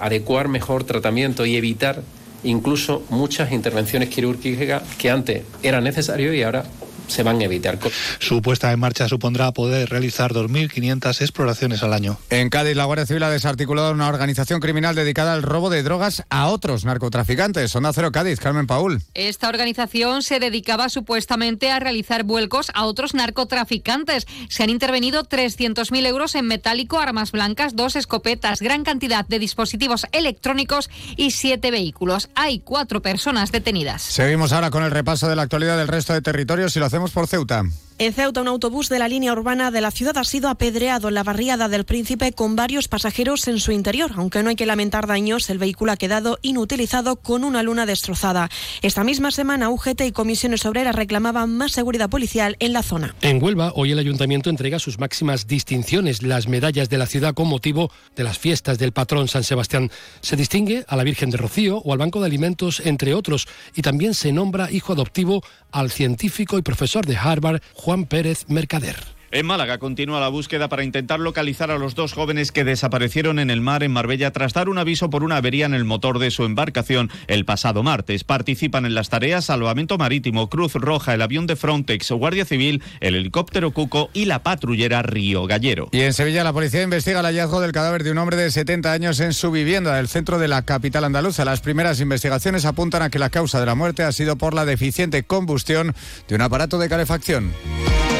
adecuar mejor tratamiento y evitar incluso muchas intervenciones quirúrgicas que antes eran necesarias y ahora se van a evitar. Su puesta en marcha supondrá poder realizar 2.500 exploraciones al año. En Cádiz, la Guardia Civil ha desarticulado una organización criminal dedicada al robo de drogas a otros narcotraficantes. Onda Cero Cádiz, Carmen Paul. Esta organización se dedicaba supuestamente a realizar vuelcos a otros narcotraficantes. Se han intervenido 300.000 euros en metálico, armas blancas, dos escopetas, gran cantidad de dispositivos electrónicos y siete vehículos. Hay cuatro personas detenidas. Seguimos ahora con el repaso de la actualidad del resto de territorios y lo hacemos por Ceuta. En Ceuta, un autobús de la línea urbana de la ciudad ha sido apedreado en la barriada del Príncipe con varios pasajeros en su interior. Aunque no hay que lamentar daños, el vehículo ha quedado inutilizado con una luna destrozada. Esta misma semana, UGT y comisiones obreras reclamaban más seguridad policial en la zona. En Huelva, hoy el ayuntamiento entrega sus máximas distinciones, las medallas de la ciudad con motivo de las fiestas del patrón San Sebastián. Se distingue a la Virgen de Rocío o al Banco de Alimentos, entre otros, y también se nombra hijo adoptivo al científico y profesor de Harvard, Juan Pérez Mercader. En Málaga continúa la búsqueda para intentar localizar a los dos jóvenes que desaparecieron en el mar en Marbella tras dar un aviso por una avería en el motor de su embarcación el pasado martes. Participan en las tareas Salvamento Marítimo, Cruz Roja, el avión de Frontex, Guardia Civil, el helicóptero Cuco y la patrullera Río Gallero. Y en Sevilla la policía investiga el hallazgo del cadáver de un hombre de 70 años en su vivienda del centro de la capital andaluza. Las primeras investigaciones apuntan a que la causa de la muerte ha sido por la deficiente combustión de un aparato de calefacción.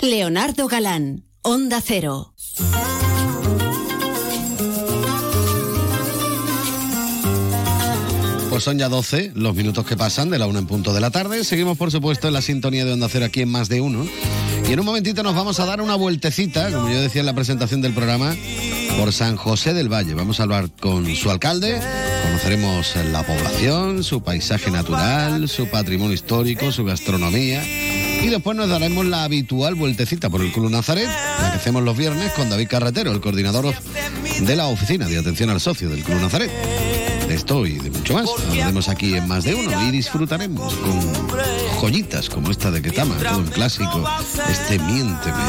Leonardo Galán, Onda Cero. Pues son ya 12 los minutos que pasan de la 1 en punto de la tarde. Seguimos, por supuesto, en la sintonía de Onda Cero aquí en Más de Uno. Y en un momentito nos vamos a dar una vueltecita, como yo decía en la presentación del programa, por San José del Valle. Vamos a hablar con su alcalde, conoceremos la población, su paisaje natural, su patrimonio histórico, su gastronomía. Y después nos daremos la habitual vueltecita por el Club Nazaret, la que hacemos los viernes con David Carretero, el coordinador de la oficina de atención al socio del Club Nazaret. De esto y de mucho más. Hablaremos aquí en más de uno y disfrutaremos con joyitas como esta de Ketama, todo un clásico, este Miénteme.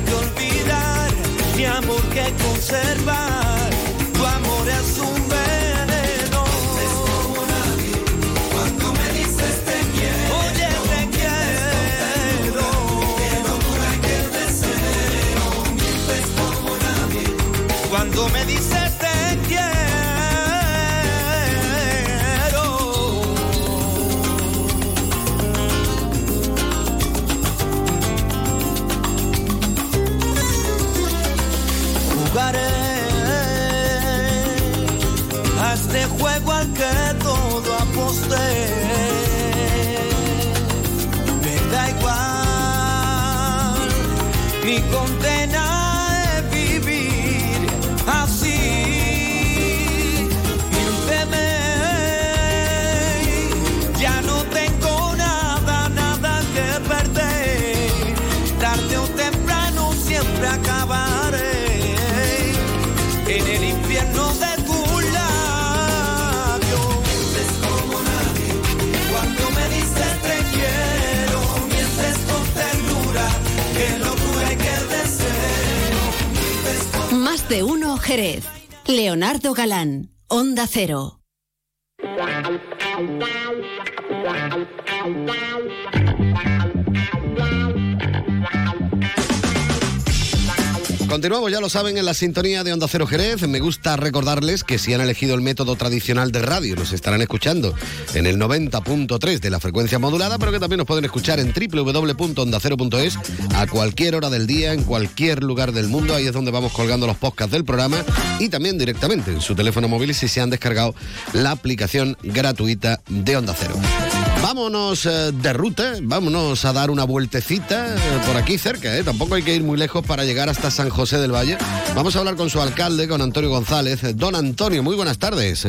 Que olvidar, ni amor que conservar, tu amor es un Me da igual, mi condena de uno, Jerez. Leonardo Galán, Onda Cero. Continuamos, ya lo saben, en la sintonía de Onda Cero Jerez. Me gusta recordarles que si han elegido el método tradicional de radio, nos estarán escuchando en el 90.3 de la frecuencia modulada, pero que también nos pueden escuchar en www.ondacero.es a cualquier hora del día, en cualquier lugar del mundo. Ahí es donde vamos colgando los podcasts del programa y también directamente en su teléfono móvil si se han descargado la aplicación gratuita de Onda Cero. Vámonos eh, de ruta, vámonos a dar una vueltecita eh, por aquí cerca, ¿eh? tampoco hay que ir muy lejos para llegar hasta San José del Valle. Vamos a hablar con su alcalde, con Antonio González. Eh, Don Antonio, muy buenas tardes.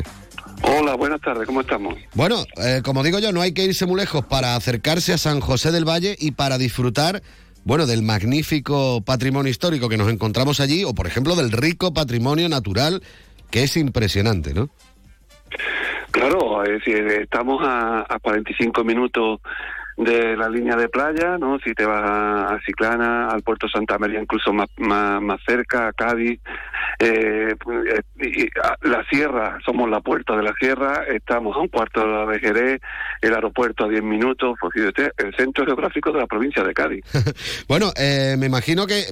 Hola, buenas tardes, ¿cómo estamos? Bueno, eh, como digo yo, no hay que irse muy lejos para acercarse a San José del Valle y para disfrutar, bueno, del magnífico patrimonio histórico que nos encontramos allí, o por ejemplo del rico patrimonio natural, que es impresionante, ¿no? Claro, es decir, estamos a, a 45 minutos de la línea de playa, ¿no? Si te vas a, Ciclana, al puerto Santa María, incluso más, más, más cerca, a Cádiz, eh, la sierra, somos la puerta de la sierra, estamos a un cuarto de hora de el aeropuerto a 10 minutos, pues el centro geográfico de la provincia de Cádiz. Bueno, eh, me imagino que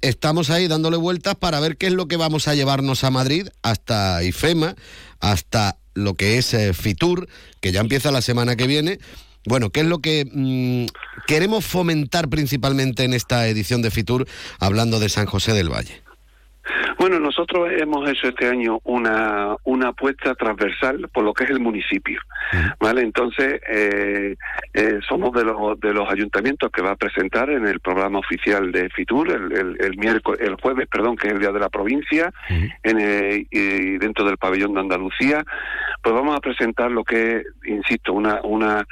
estamos ahí dándole vueltas para ver qué es lo que vamos a llevarnos a Madrid, hasta IFEMA, hasta lo que es eh, Fitur, que ya empieza la semana que viene. Bueno, ¿qué es lo que mm, queremos fomentar principalmente en esta edición de Fitur, hablando de San José del Valle? Bueno, nosotros hemos hecho este año una, una apuesta transversal por lo que es el municipio, ¿vale? Entonces, eh, eh, somos de los, de los ayuntamientos que va a presentar en el programa oficial de FITUR el, el, el miércoles, el jueves, perdón, que es el Día de la Provincia, en, eh, y dentro del pabellón de Andalucía, pues vamos a presentar lo que, insisto, una, una,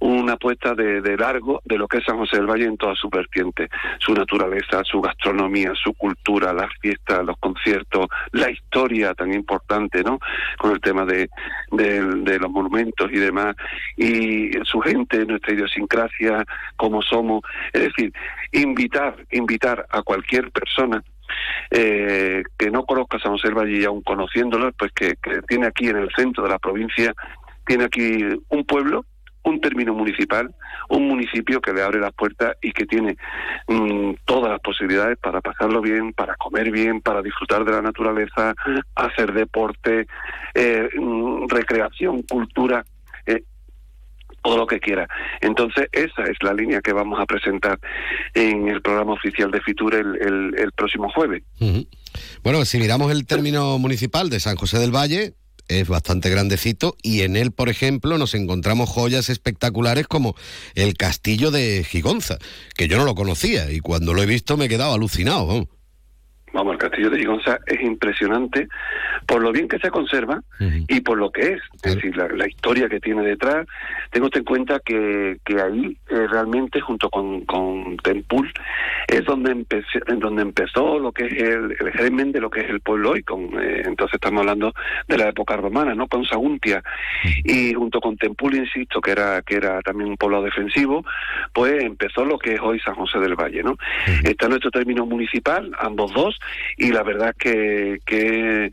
una apuesta de, de largo de lo que es San José del Valle en toda su vertiente, su naturaleza, su gastronomía, su cultura, las fiestas, los conciertos, la historia tan importante, ¿no? Con el tema de, de, los monumentos y demás, y su gente, nuestra idiosincrasia, cómo somos, es decir, invitar, invitar a cualquier persona eh, que no conozca San José Valle y aún conociéndolo, pues que, que tiene aquí en el centro de la provincia, tiene aquí un pueblo, un término municipal, un municipio que le abre las puertas y que tiene mm, todas las posibilidades para pasarlo bien, para comer bien, para disfrutar de la naturaleza, hacer deporte, eh, mm, recreación, cultura. eh, todo lo que quiera. Entonces, esa es la línea que vamos a presentar en el programa oficial de Fitur el, el- el próximo jueves. Bueno, si miramos el término municipal de San José del Valle, es bastante grandecito y en él, por ejemplo, nos encontramos joyas espectaculares como el castillo de Gigonza, que yo no lo conocía y cuando lo he visto me he quedado alucinado. Vamos, el castillo de Gigonza es impresionante por lo bien que se conserva y por lo que es, es decir, la, la historia que tiene detrás. Tengo en cuenta que, que ahí eh, realmente, junto con, con Tempul, es donde empecé, en donde empezó lo que es el, el germen de lo que es el pueblo hoy. Con, eh, entonces estamos hablando de la época romana, ¿no? Con Saguntia. Y junto con Tempul, insisto, que era, que era también un pueblo defensivo, pues empezó lo que es hoy San José del Valle, ¿no? Está nuestro término municipal, ambos dos, y la verdad que, que,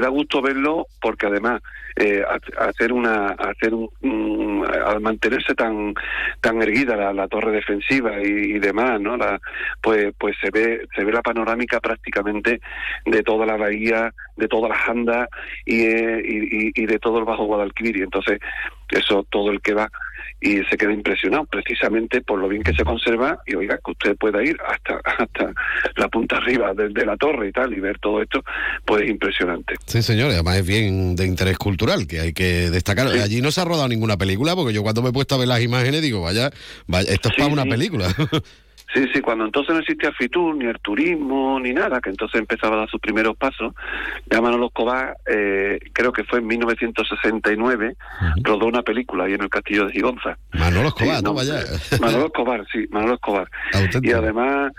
da gusto verlo porque además eh, ha- hacer una hacer un, al mantenerse tan tan erguida la, la torre defensiva y, demás no la, pues pues se ve se ve la panorámica prácticamente de toda la bahía de todas las andas y, eh, y- y de todo el bajo Guadalquivir. Y entonces eso todo el que va y se queda impresionado precisamente por lo bien que se conserva y oiga que usted pueda ir hasta hasta la punta arriba de, de la torre y tal y ver todo esto pues es impresionante Sí, señor, además es bien de interés cultural, que hay que destacar. Allí no se ha rodado ninguna película, porque yo cuando me he puesto a ver las imágenes digo, vaya, vaya esto es para una película. Sí, sí, cuando entonces no existía Fitur, ni el turismo, ni nada, que entonces empezaba a dar sus primeros pasos, ya Manolo Escobar, eh, creo que fue en 1969, rodó una película ahí en el castillo de Gigonza. Manolo Escobar, Sí, ¿no? Vaya. Manolo Escobar, sí, Manolo Escobar. Y además,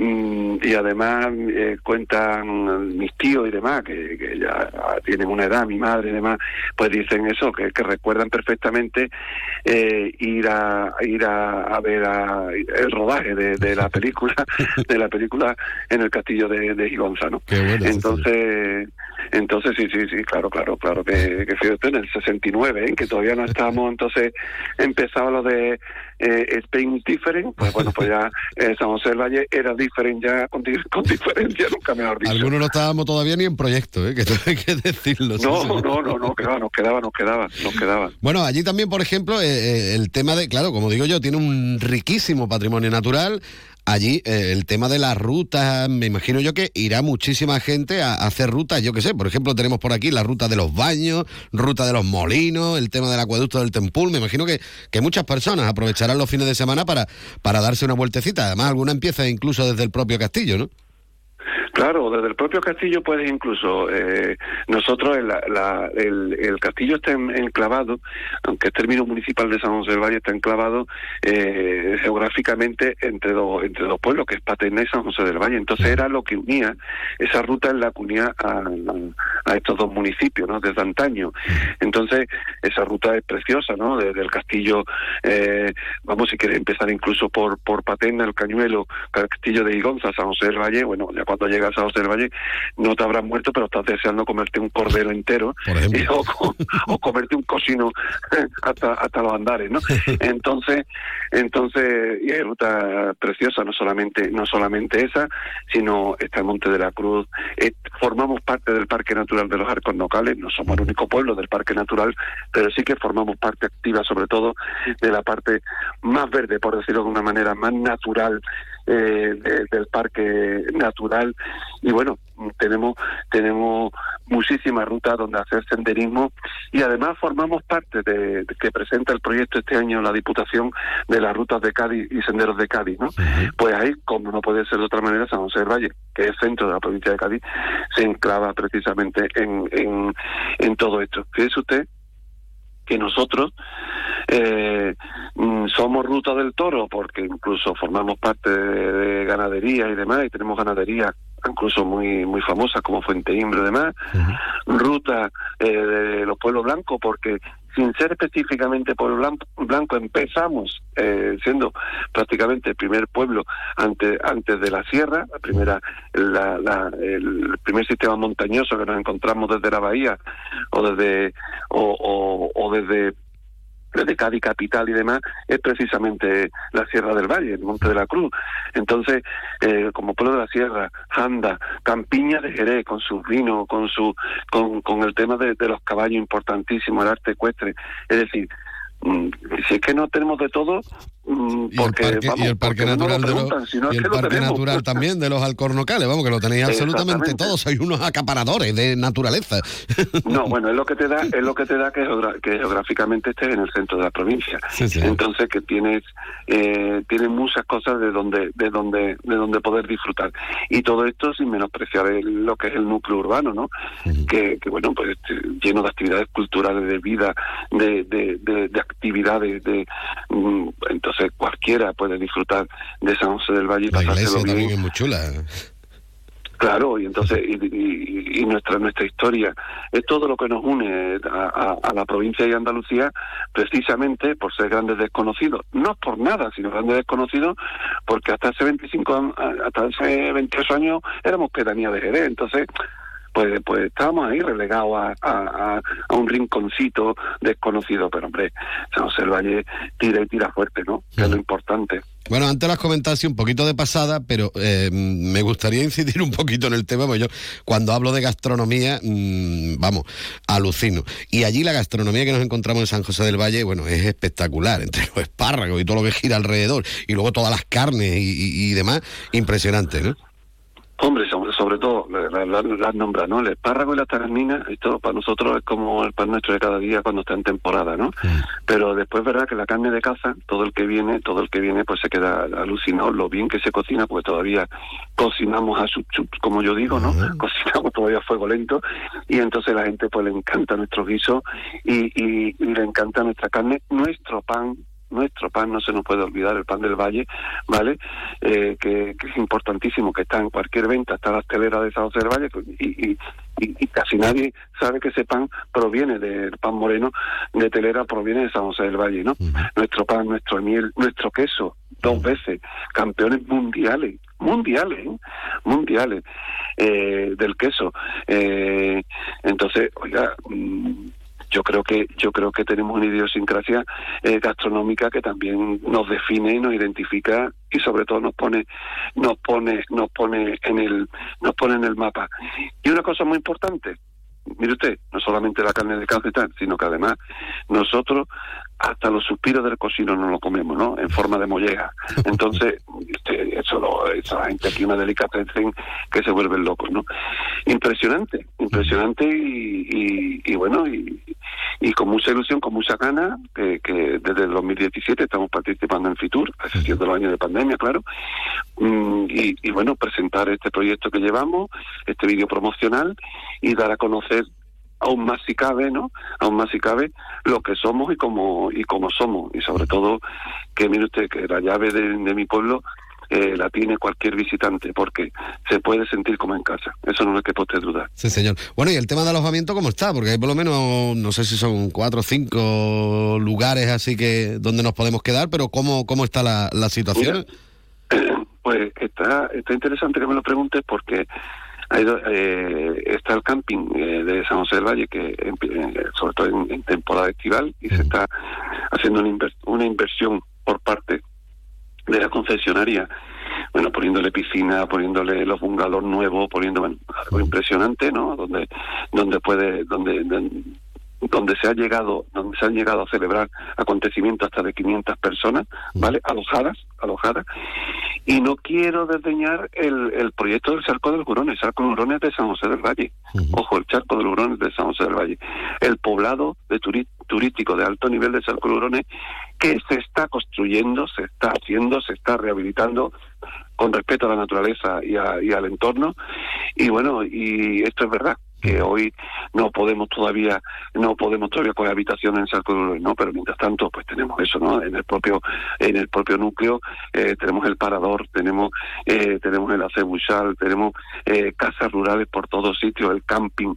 y además eh, cuentan mis tíos y demás, que, que ya tienen una edad, mi madre y demás, pues dicen eso, que, que recuerdan perfectamente eh, ir a ir a, a ver a- el rodaje de, de la película, de la película en el castillo de, de Gigonza, ¿no? entonces, entonces sí, sí, sí, claro, claro, claro que, que fíjate en el 69, ¿eh? que todavía no estábamos, entonces empezaba lo de eh, Spain Different, pues bueno, pues ya eh, San José del Valle era different ya con, con diferencia, nunca mejor dicho. Algunos no estábamos todavía ni en proyecto, ¿eh? que esto hay que decirlo. No, sí. no, no, no, quedaba, nos quedaba, nos quedaba, nos quedaba. Bueno, allí también, por ejemplo, eh, eh, el tema de, claro, como digo yo, tiene un riquísimo patrimonio natural. Allí eh, el tema de las rutas, me imagino yo que irá muchísima gente a, a hacer rutas, yo qué sé, por ejemplo tenemos por aquí la ruta de los baños, ruta de los molinos, el tema del acueducto del Tempul, me imagino que, que muchas personas aprovecharán los fines de semana para, para darse una vueltecita, además alguna empieza incluso desde el propio castillo, ¿no? Claro, desde el propio castillo puedes incluso, eh, nosotros el, la- el, el castillo está en- enclavado, aunque es término municipal de San José del Valle, está enclavado eh, geográficamente entre dos, entre dos pueblos, que es Paterna y San José del Valle. Entonces era lo que unía, esa ruta es la que unía a, a estos dos municipios, ¿no? Desde antaño. Entonces, esa ruta es preciosa, ¿no? Desde el castillo, eh, vamos, si quieres empezar incluso por, por Paterna, el Cañuelo, Castillo de Igonza, San José del Valle, bueno, ya cuando llegas a José del Valle no te habrás muerto, pero estás deseando comerte un cordero entero y- o, co- o comerte un cocino hasta, hasta los andares, ¿no? Entonces, entonces, y hay ruta preciosa, no solamente, no solamente esa, sino está el Monte de la Cruz. Eh, formamos parte del Parque Natural de los Arcos Nocales, no somos el único pueblo del Parque Natural, pero sí que formamos parte activa, sobre todo, de la parte más verde, por decirlo de una manera, más natural eh, de- del parque natural. Y bueno tenemos tenemos muchísimas rutas donde hacer senderismo y además formamos parte de, de que presenta el proyecto este año la Diputación de las rutas de Cádiz y senderos de Cádiz ¿no? pues ahí como no puede ser de otra manera San José del Valle que es centro de la provincia de Cádiz se enclava precisamente en, en, en todo esto. Fíjese usted que nosotros eh, mm, somos ruta del toro porque incluso formamos parte de, de ganadería y demás y tenemos ganadería incluso muy muy famosa como Fuente Imbro y demás ruta eh, de los pueblos blancos porque sin ser específicamente pueblo blanco, empezamos eh, siendo prácticamente el primer pueblo antes antes de la sierra la primera la- la- el primer sistema montañoso que nos encontramos desde la bahía o desde o desde desde Cádiz capital y demás es precisamente la Sierra del Valle, el Monte de la Cruz. Entonces, eh, como pueblo de la Sierra, Janda, Campiña de Jerez con sus vinos, con su con, con el tema de, de los caballos importantísimo, el arte ecuestre, es decir, si es que no tenemos de todo, mm, Y el porque parque, vamos, y el parque porque no natural lo de los, preguntan, sino y es el que lo parque tenemos. natural también de los alcornocales, vamos, que lo tenéis absolutamente todos, sois unos acaparadores de naturaleza. No, bueno, es lo que te da, es lo que te da que, geográficamente estés en el centro de la provincia. Entonces que tienes, eh, tienes muchas cosas de donde, de donde, de donde poder disfrutar. Y todo esto sin menospreciar el- lo que es el núcleo urbano, ¿no? que, que, bueno, pues lleno de actividades culturales, de vida, de, de, de- de actividades, de mm, entonces cualquiera puede disfrutar de San José del Valle y La iglesia bien. también es muy chula. Claro, y entonces y, y- y nuestra nuestra historia es todo lo que nos une a, a- a la provincia de Andalucía, precisamente por ser grandes desconocidos, no por nada, sino grandes desconocidos, porque hasta hace 25 an- hasta hace 28 años éramos pedanía de Jerez, entonces pues pues estábamos ahí relegados a, a- a- un rinconcito desconocido, pero hombre, San José del Valle tira y tira fuerte, ¿no? Que es lo importante. Bueno, antes comentado así un poquito de pasada, pero eh, me gustaría incidir un poquito en el tema, porque yo cuando hablo de gastronomía, mm, vamos, alucino. Y allí la gastronomía que nos encontramos en San José del Valle, bueno, es espectacular, entre los espárragos y todo lo que gira alrededor, y luego todas las carnes y, y- y demás, impresionante, ¿no? Hombre, sobre, todo, las la, las nombra, ¿no? El espárrago y la taranina, esto para nosotros es como el pan nuestro de cada día cuando está en temporada, ¿no? Pero después, verdad que la carne de caza, todo el que viene, todo el que viene, pues se queda alucinado lo bien que se cocina, porque todavía cocinamos a chup chup, como yo digo, ¿no? Cocinamos todavía a fuego lento, y entonces la gente pues le encanta nuestro guiso y, y, y le encanta nuestra carne, nuestro pan, nuestro pan, no se nos puede olvidar, el pan del valle, ¿vale? Eh, que, que es importantísimo, que está en cualquier venta, está la telera de San José del Valle, y, y, y- y casi nadie sabe que ese pan proviene del pan moreno de telera, proviene de San José del Valle, ¿no? Nuestro pan, nuestro miel, nuestro queso, dos veces, campeones mundiales, mundiales, ¿eh? mundiales eh, del queso. Eh, entonces, oiga, mm, yo creo que yo creo que tenemos una idiosincrasia eh, gastronómica que también nos define y nos identifica y sobre todo nos pone nos pone nos pone en el nos pone en el mapa. Y una cosa muy importante mire usted, no solamente la carne de cáncer y tal, sino que además nosotros hasta los suspiros del cocino no lo comemos, ¿no? En forma de molleja. Entonces, este, eso lo, esa gente aquí una delicatessen que se vuelven locos, ¿no? Impresionante, impresionante y, y, y bueno, y, y con mucha ilusión, con mucha gana, que, que desde el 2017 estamos participando en Fitur, a excepción de los años de pandemia, claro, Mm, y, y bueno, presentar este proyecto que llevamos, este vídeo promocional y dar a conocer aún más si cabe, ¿no? Aún más si cabe lo que somos y como y como somos y sobre todo que mire usted que la llave de, de mi pueblo eh, la tiene cualquier visitante porque se puede sentir como en casa. Eso no es que usted dudar. Sí, señor. Bueno, ¿y el tema de alojamiento cómo está? Porque hay por lo menos, no sé si son cuatro o cinco lugares así que donde nos podemos quedar, pero ¿cómo, cómo está la, la situación? Pues está está interesante que me lo preguntes porque ido, eh, está el camping eh, de San José del Valle, que empi- eh, sobre todo en, en temporada estival, y se está haciendo una, una inversión por parte de la concesionaria, bueno, poniéndole piscina, poniéndole los bungalows nuevos, poniendo bueno, algo impresionante, ¿no? Donde, donde puede, donde, donde donde se ha llegado, donde se han llegado a celebrar acontecimientos hasta de 500 personas, ¿vale? Alojadas, alojadas. Y no quiero desdeñar el, el proyecto del Charco del Hurón, el Charco del Hurón es de San José del Valle. Ojo, el Charco del Hurón es de San José del Valle. El poblado de turi- turístico de alto nivel de Charco del Hurón que se está construyendo, se está haciendo, se está rehabilitando con respeto a la naturaleza y, a- y al entorno. Y bueno, y esto es verdad que hoy no podemos todavía no podemos todavía coger habitaciones en Uruguay, no pero mientras tanto pues tenemos eso no en el propio en el propio núcleo eh, tenemos el parador tenemos eh, tenemos el acebuchal tenemos eh, casas rurales por todos sitios el camping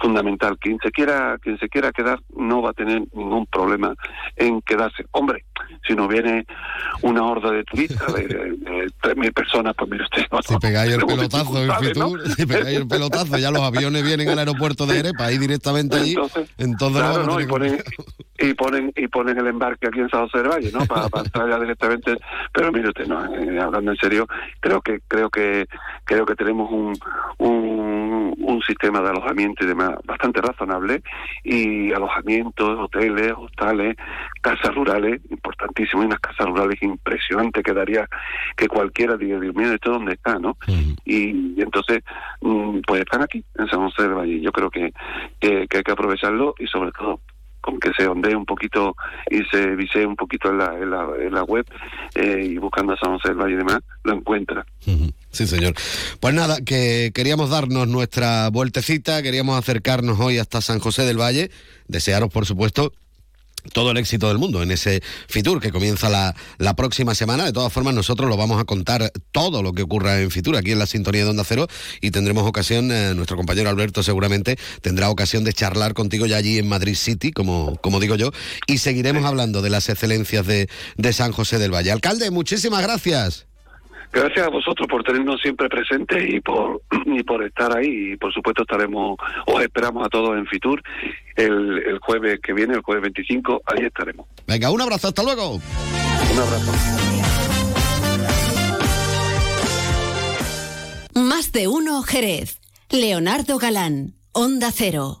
fundamental. Quien se quiera quien se quiera quedar no va a tener ningún problema en quedarse. Hombre si no viene una horda de turistas de, de 3.000 personas pues mire usted Si pegáis el pelotazo en ¿no? Si pegáis el pelotazo, ya los aviones vienen al aeropuerto de Erepa, ahí directamente allí, Entonces, claro, ¿no? Y ponen, y ponen y ponen el embarque aquí en San José del Valle, ¿no? Para, para entrar ya directamente. Pero mire usted, no, eh, hablando en serio, creo que creo que creo que tenemos un, un un sistema de alojamiento y demás bastante razonable y alojamientos, hoteles, hostales, casas rurales, importantísimo, y unas casas rurales impresionantes que daría que cualquiera diga, Dios mío, ¿esto dónde está, no? y, y entonces mm, pues están aquí en San José del Valle yo creo que, que, que hay que aprovecharlo y sobre todo con que se ondee un poquito y se visee un poquito en la, en la, en la web eh, y buscando a San José del Valle y demás, lo encuentra. Sí, señor. Pues nada, que queríamos darnos nuestra vueltecita, queríamos acercarnos hoy hasta San José del Valle, desearos, por supuesto, todo el éxito del mundo en ese Fitur que comienza la, la próxima semana. De todas formas, nosotros lo vamos a contar todo lo que ocurra en Fitur aquí en la sintonía de Onda Cero y tendremos ocasión, eh, nuestro compañero Alberto seguramente tendrá ocasión de charlar contigo ya allí en Madrid City, como, como digo yo, y seguiremos hablando de las excelencias de, de San José del Valle. Alcalde, muchísimas gracias. Gracias a vosotros por tenernos siempre presentes y por y por estar ahí. Y por supuesto estaremos, os esperamos a todos en Fitur el, el jueves que viene, el jueves 25, ahí estaremos. Venga, un abrazo, hasta luego. Un abrazo. Más de uno Jerez. Leonardo Galán, Onda Cero.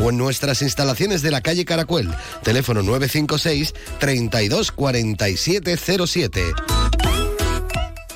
o en nuestras instalaciones de la calle Caracuel. Teléfono 956 32 47 07.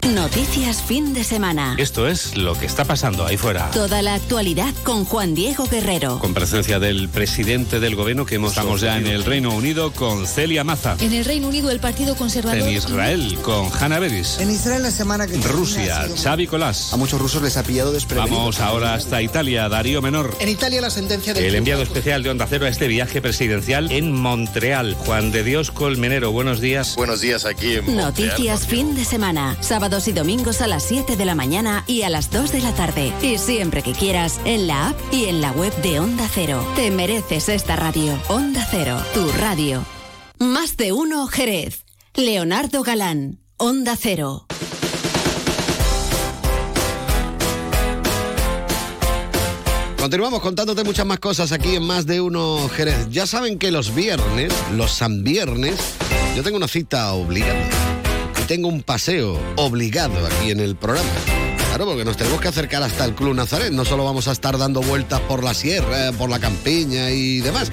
Noticias fin de semana. Esto es lo que está pasando ahí fuera. Toda la actualidad con Juan Diego Guerrero. Con presencia del presidente del gobierno que hemos Estamos ya en el Reino Unido con Celia Maza. En el Reino Unido, el Partido Conservador. En Israel con Hanna Beris. En Israel la semana que Rusia, Xavi Colás. A muchos rusos les ha pillado desprevenidos. Vamos ahora hasta Italia, Darío Menor. En Italia la sentencia del El enviado especial de Onda Cero a este viaje presidencial en Montreal. Juan de Dios Colmenero, buenos días. Buenos días aquí en Noticias fin de semana. Sábados y domingos a las 7 de la mañana y a las 2 de la tarde. Y siempre que quieras, en la app y en la web de Onda Cero. Te mereces esta radio. Onda Cero, tu radio. Más de uno, Jerez. Leonardo Galán, Onda Cero. Continuamos contándote muchas más cosas aquí en Más de Uno Jerez. Ya saben que los viernes, los San Viernes, yo tengo una cita obligada. Tengo un paseo obligado aquí en el programa. Claro, porque nos tenemos que acercar hasta el Club Nazaret. No solo vamos a estar dando vueltas por la sierra, por la campiña y demás.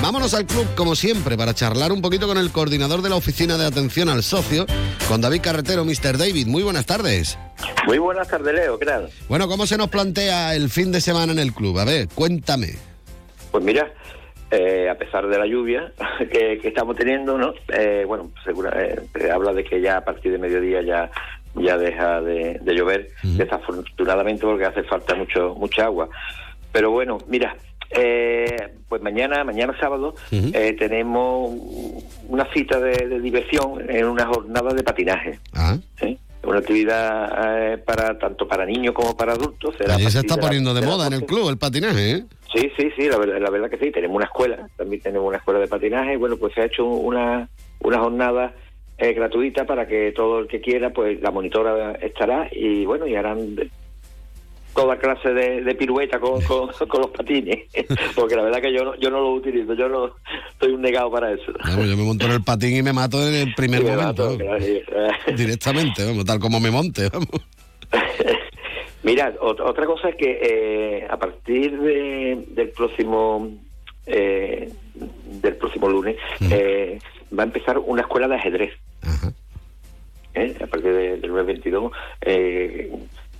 Vámonos al club, como siempre, para charlar un poquito con el coordinador de la Oficina de Atención al Socio, con David Carretero, Mr. David. Muy buenas tardes. Muy buenas tardes, Leo, ¿qué tal? Bueno, ¿cómo se nos plantea el fin de semana en el club? A ver, cuéntame. Pues mira, eh, a pesar de la lluvia que, que estamos teniendo, ¿no? Eh, bueno, segura, eh, se habla de que ya a partir de mediodía ya ya deja de, de llover, desafortunadamente porque hace falta mucho mucha agua. Pero bueno, mira, eh, pues mañana, mañana sábado, eh, tenemos una cita de, de diversión en una jornada de patinaje. Ah. ¿sí? Una actividad eh, para tanto para niños como para adultos. Será a Allí se está de la- poniendo de moda en el club el patinaje, ¿eh? Sí, sí, sí, la verdad, la verdad que sí. Tenemos una escuela, también tenemos una escuela de patinaje. Bueno, pues se ha hecho una, una jornada eh, gratuita para que todo el que quiera, pues la monitora estará y bueno, y harán toda clase de, de pirueta con, con, con los patines. Porque la verdad que yo no, yo no lo utilizo, yo no soy un negado para eso. Vamos, yo me monto en el patín y me mato en el primer momento. mato, claro, sí. Directamente, vamos, tal como me monte, vamos. Mira, ot- otra cosa es que eh, a partir de- del próximo eh, del próximo lunes eh, va a empezar una escuela de ajedrez. ¿Eh? A partir de- del lunes 22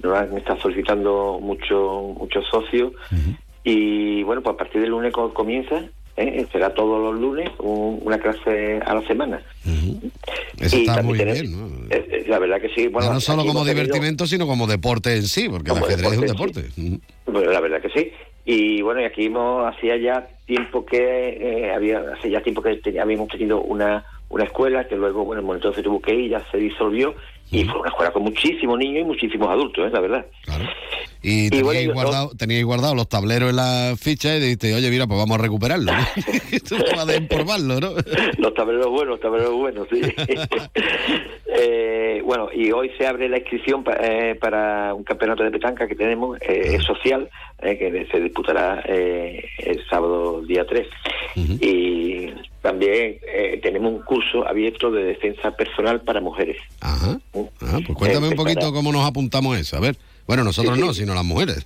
han estado solicitando muchos muchos socios y bueno, pues a partir del lunes co- comienza. ¿eh? Será todos los lunes un- una clase a la semana. Eso Y está muy bien, ¿no? eh, eh, la verdad que sí. Bueno, Ya no solo como tenido- divertimento, sino como deporte en sí, porque el ajedrez es un deporte deporte. en Bueno, la verdad que sí. Y bueno, y aquí hemos, hacía ya tiempo que eh, había, hace ya tiempo que te- habíamos tenido una, una escuela que luego, bueno, en el momento se tuvo que ir, ya se disolvió y fue una escuela con muchísimos niños y muchísimos adultos, ¿eh? la verdad. Y, Y teníais, bueno, guardado, teníais guardado los tableros en la ficha y dijiste, oye, mira, pues vamos a recuperarlo. ¿no? Esto va de empolvarlo, ¿no? Los tableros buenos, los tableros buenos, sí. Eh, bueno, y hoy se abre la inscripción pa- eh, para un campeonato de petanca que tenemos, eh, es social, eh, que se disputará eh, el sábado día 3. Y también eh, tenemos un curso abierto de defensa personal para mujeres. Ajá. Ah, pues cuéntame un Eh, poquito para- cómo nos apuntamos a eso. A ver. Bueno, nosotros Sí, sí. no, sino las mujeres.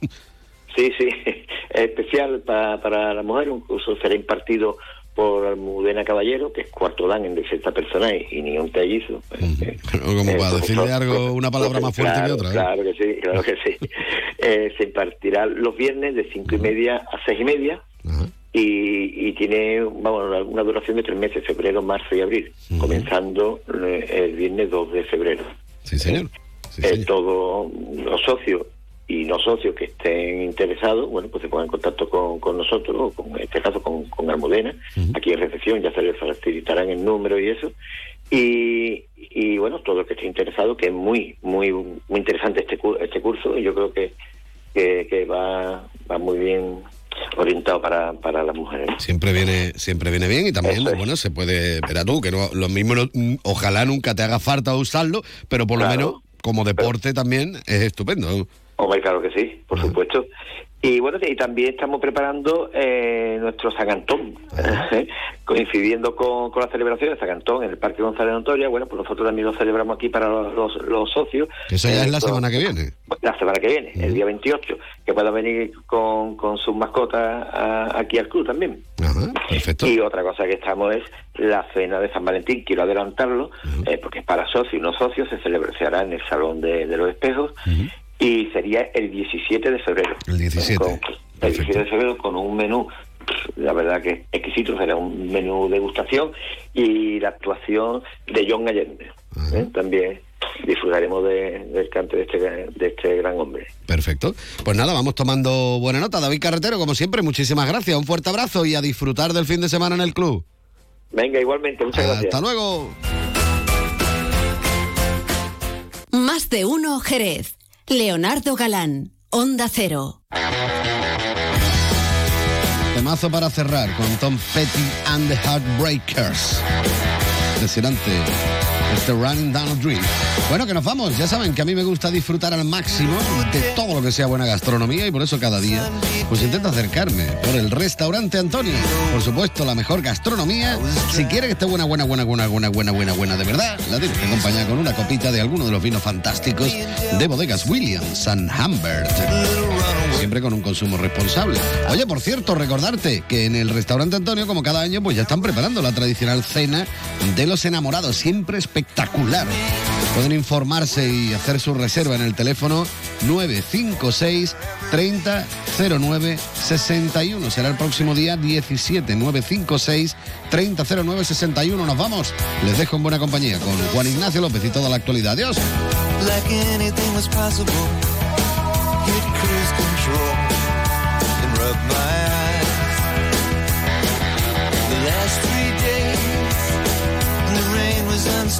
Sí, sí, es especial pa- para la mujer. Un curso será impartido por Almudena Caballero, que es cuarto dan en defensa personal y ni un tellizo. Como Eh, para decirle algo, una palabra más fuerte claro, que otra. ¿eh? Claro que sí, claro que sí. Eh, se impartirá los viernes de cinco y media a seis y media y, y tiene vamos, una- duración de tres meses, febrero, marzo y abril, comenzando eh, el viernes 2 de febrero. Sí, señor. Eh, todos los socios y no socios que estén interesados, bueno, pues se pongan en contacto con, con nosotros, o con, en este caso con, con Almudena, aquí en recepción, ya se les facilitarán el número y eso. Y, y bueno, todo el que esté interesado, que es muy, muy, muy interesante este, este curso, y yo creo que, que, que va, va muy bien orientado para, para las mujeres. Siempre viene, siempre viene bien y también, bueno, se puede, verá tú, que no, lo mismo, no- mm, ojalá nunca te haga falta usarlo, pero por lo menos como deporte también es estupendo. Hombre, claro que sí, por supuesto. Y bueno, y también estamos preparando eh, nuestro Sagantón, coincidiendo con, con la celebración de Sagantón en el Parque González de Ontoria. Bueno, pues nosotros también lo celebramos aquí para los, los, los socios. Eso ya Eh, es la con- semana que viene. La semana que viene, el día 28, que puedan venir con, con sus mascotas a- aquí al club también. perfecto. Y otra cosa que estamos es la cena de San Valentín, quiero adelantarlo, eh, porque es para socios y no socios, se, celebra, se hará en el Salón de, de los Espejos y sería el 17 de febrero. El 17. Con- el 17 de febrero con un menú, la verdad que exquisito, será un menú degustación y la actuación de John Allende. ¿eh? También disfrutaremos de- del cante de este, de este gran hombre. Perfecto. Pues nada, vamos tomando buena nota. David Carretero, como siempre, muchísimas gracias. Un fuerte abrazo y a disfrutar del fin de semana en el club. Venga, igualmente, muchas gracias. Hasta luego. Más Más de uno Jerez. Leonardo Galán, Onda Cero. Temazo para cerrar con Tom Petty and the Heartbreakers. Impresionante. Este Running Down a Dream. Bueno, que nos vamos. Ya saben que a mí me gusta disfrutar al máximo de todo lo que sea buena gastronomía y por eso cada día pues intento acercarme por el restaurante Antonio. Por supuesto, la mejor gastronomía. Si quiere que esté buena, buena, buena, buena, buena, buena, buena, buena de verdad, la tienes que acompañar con una copita de alguno de los vinos fantásticos de bodegas Williams and Humbert. Siempre con un consumo responsable. Oye, por cierto, recordarte que en el restaurante Antonio, como cada año, pues ya están preparando la tradicional cena de los enamorados, siempre espectacular. Pueden informarse y hacer su reserva en el teléfono 956 3009 61. Será el próximo día 17 956 3009 61. Nos vamos. Les dejo en buena compañía con Juan Ignacio López y toda la actualidad. Adiós.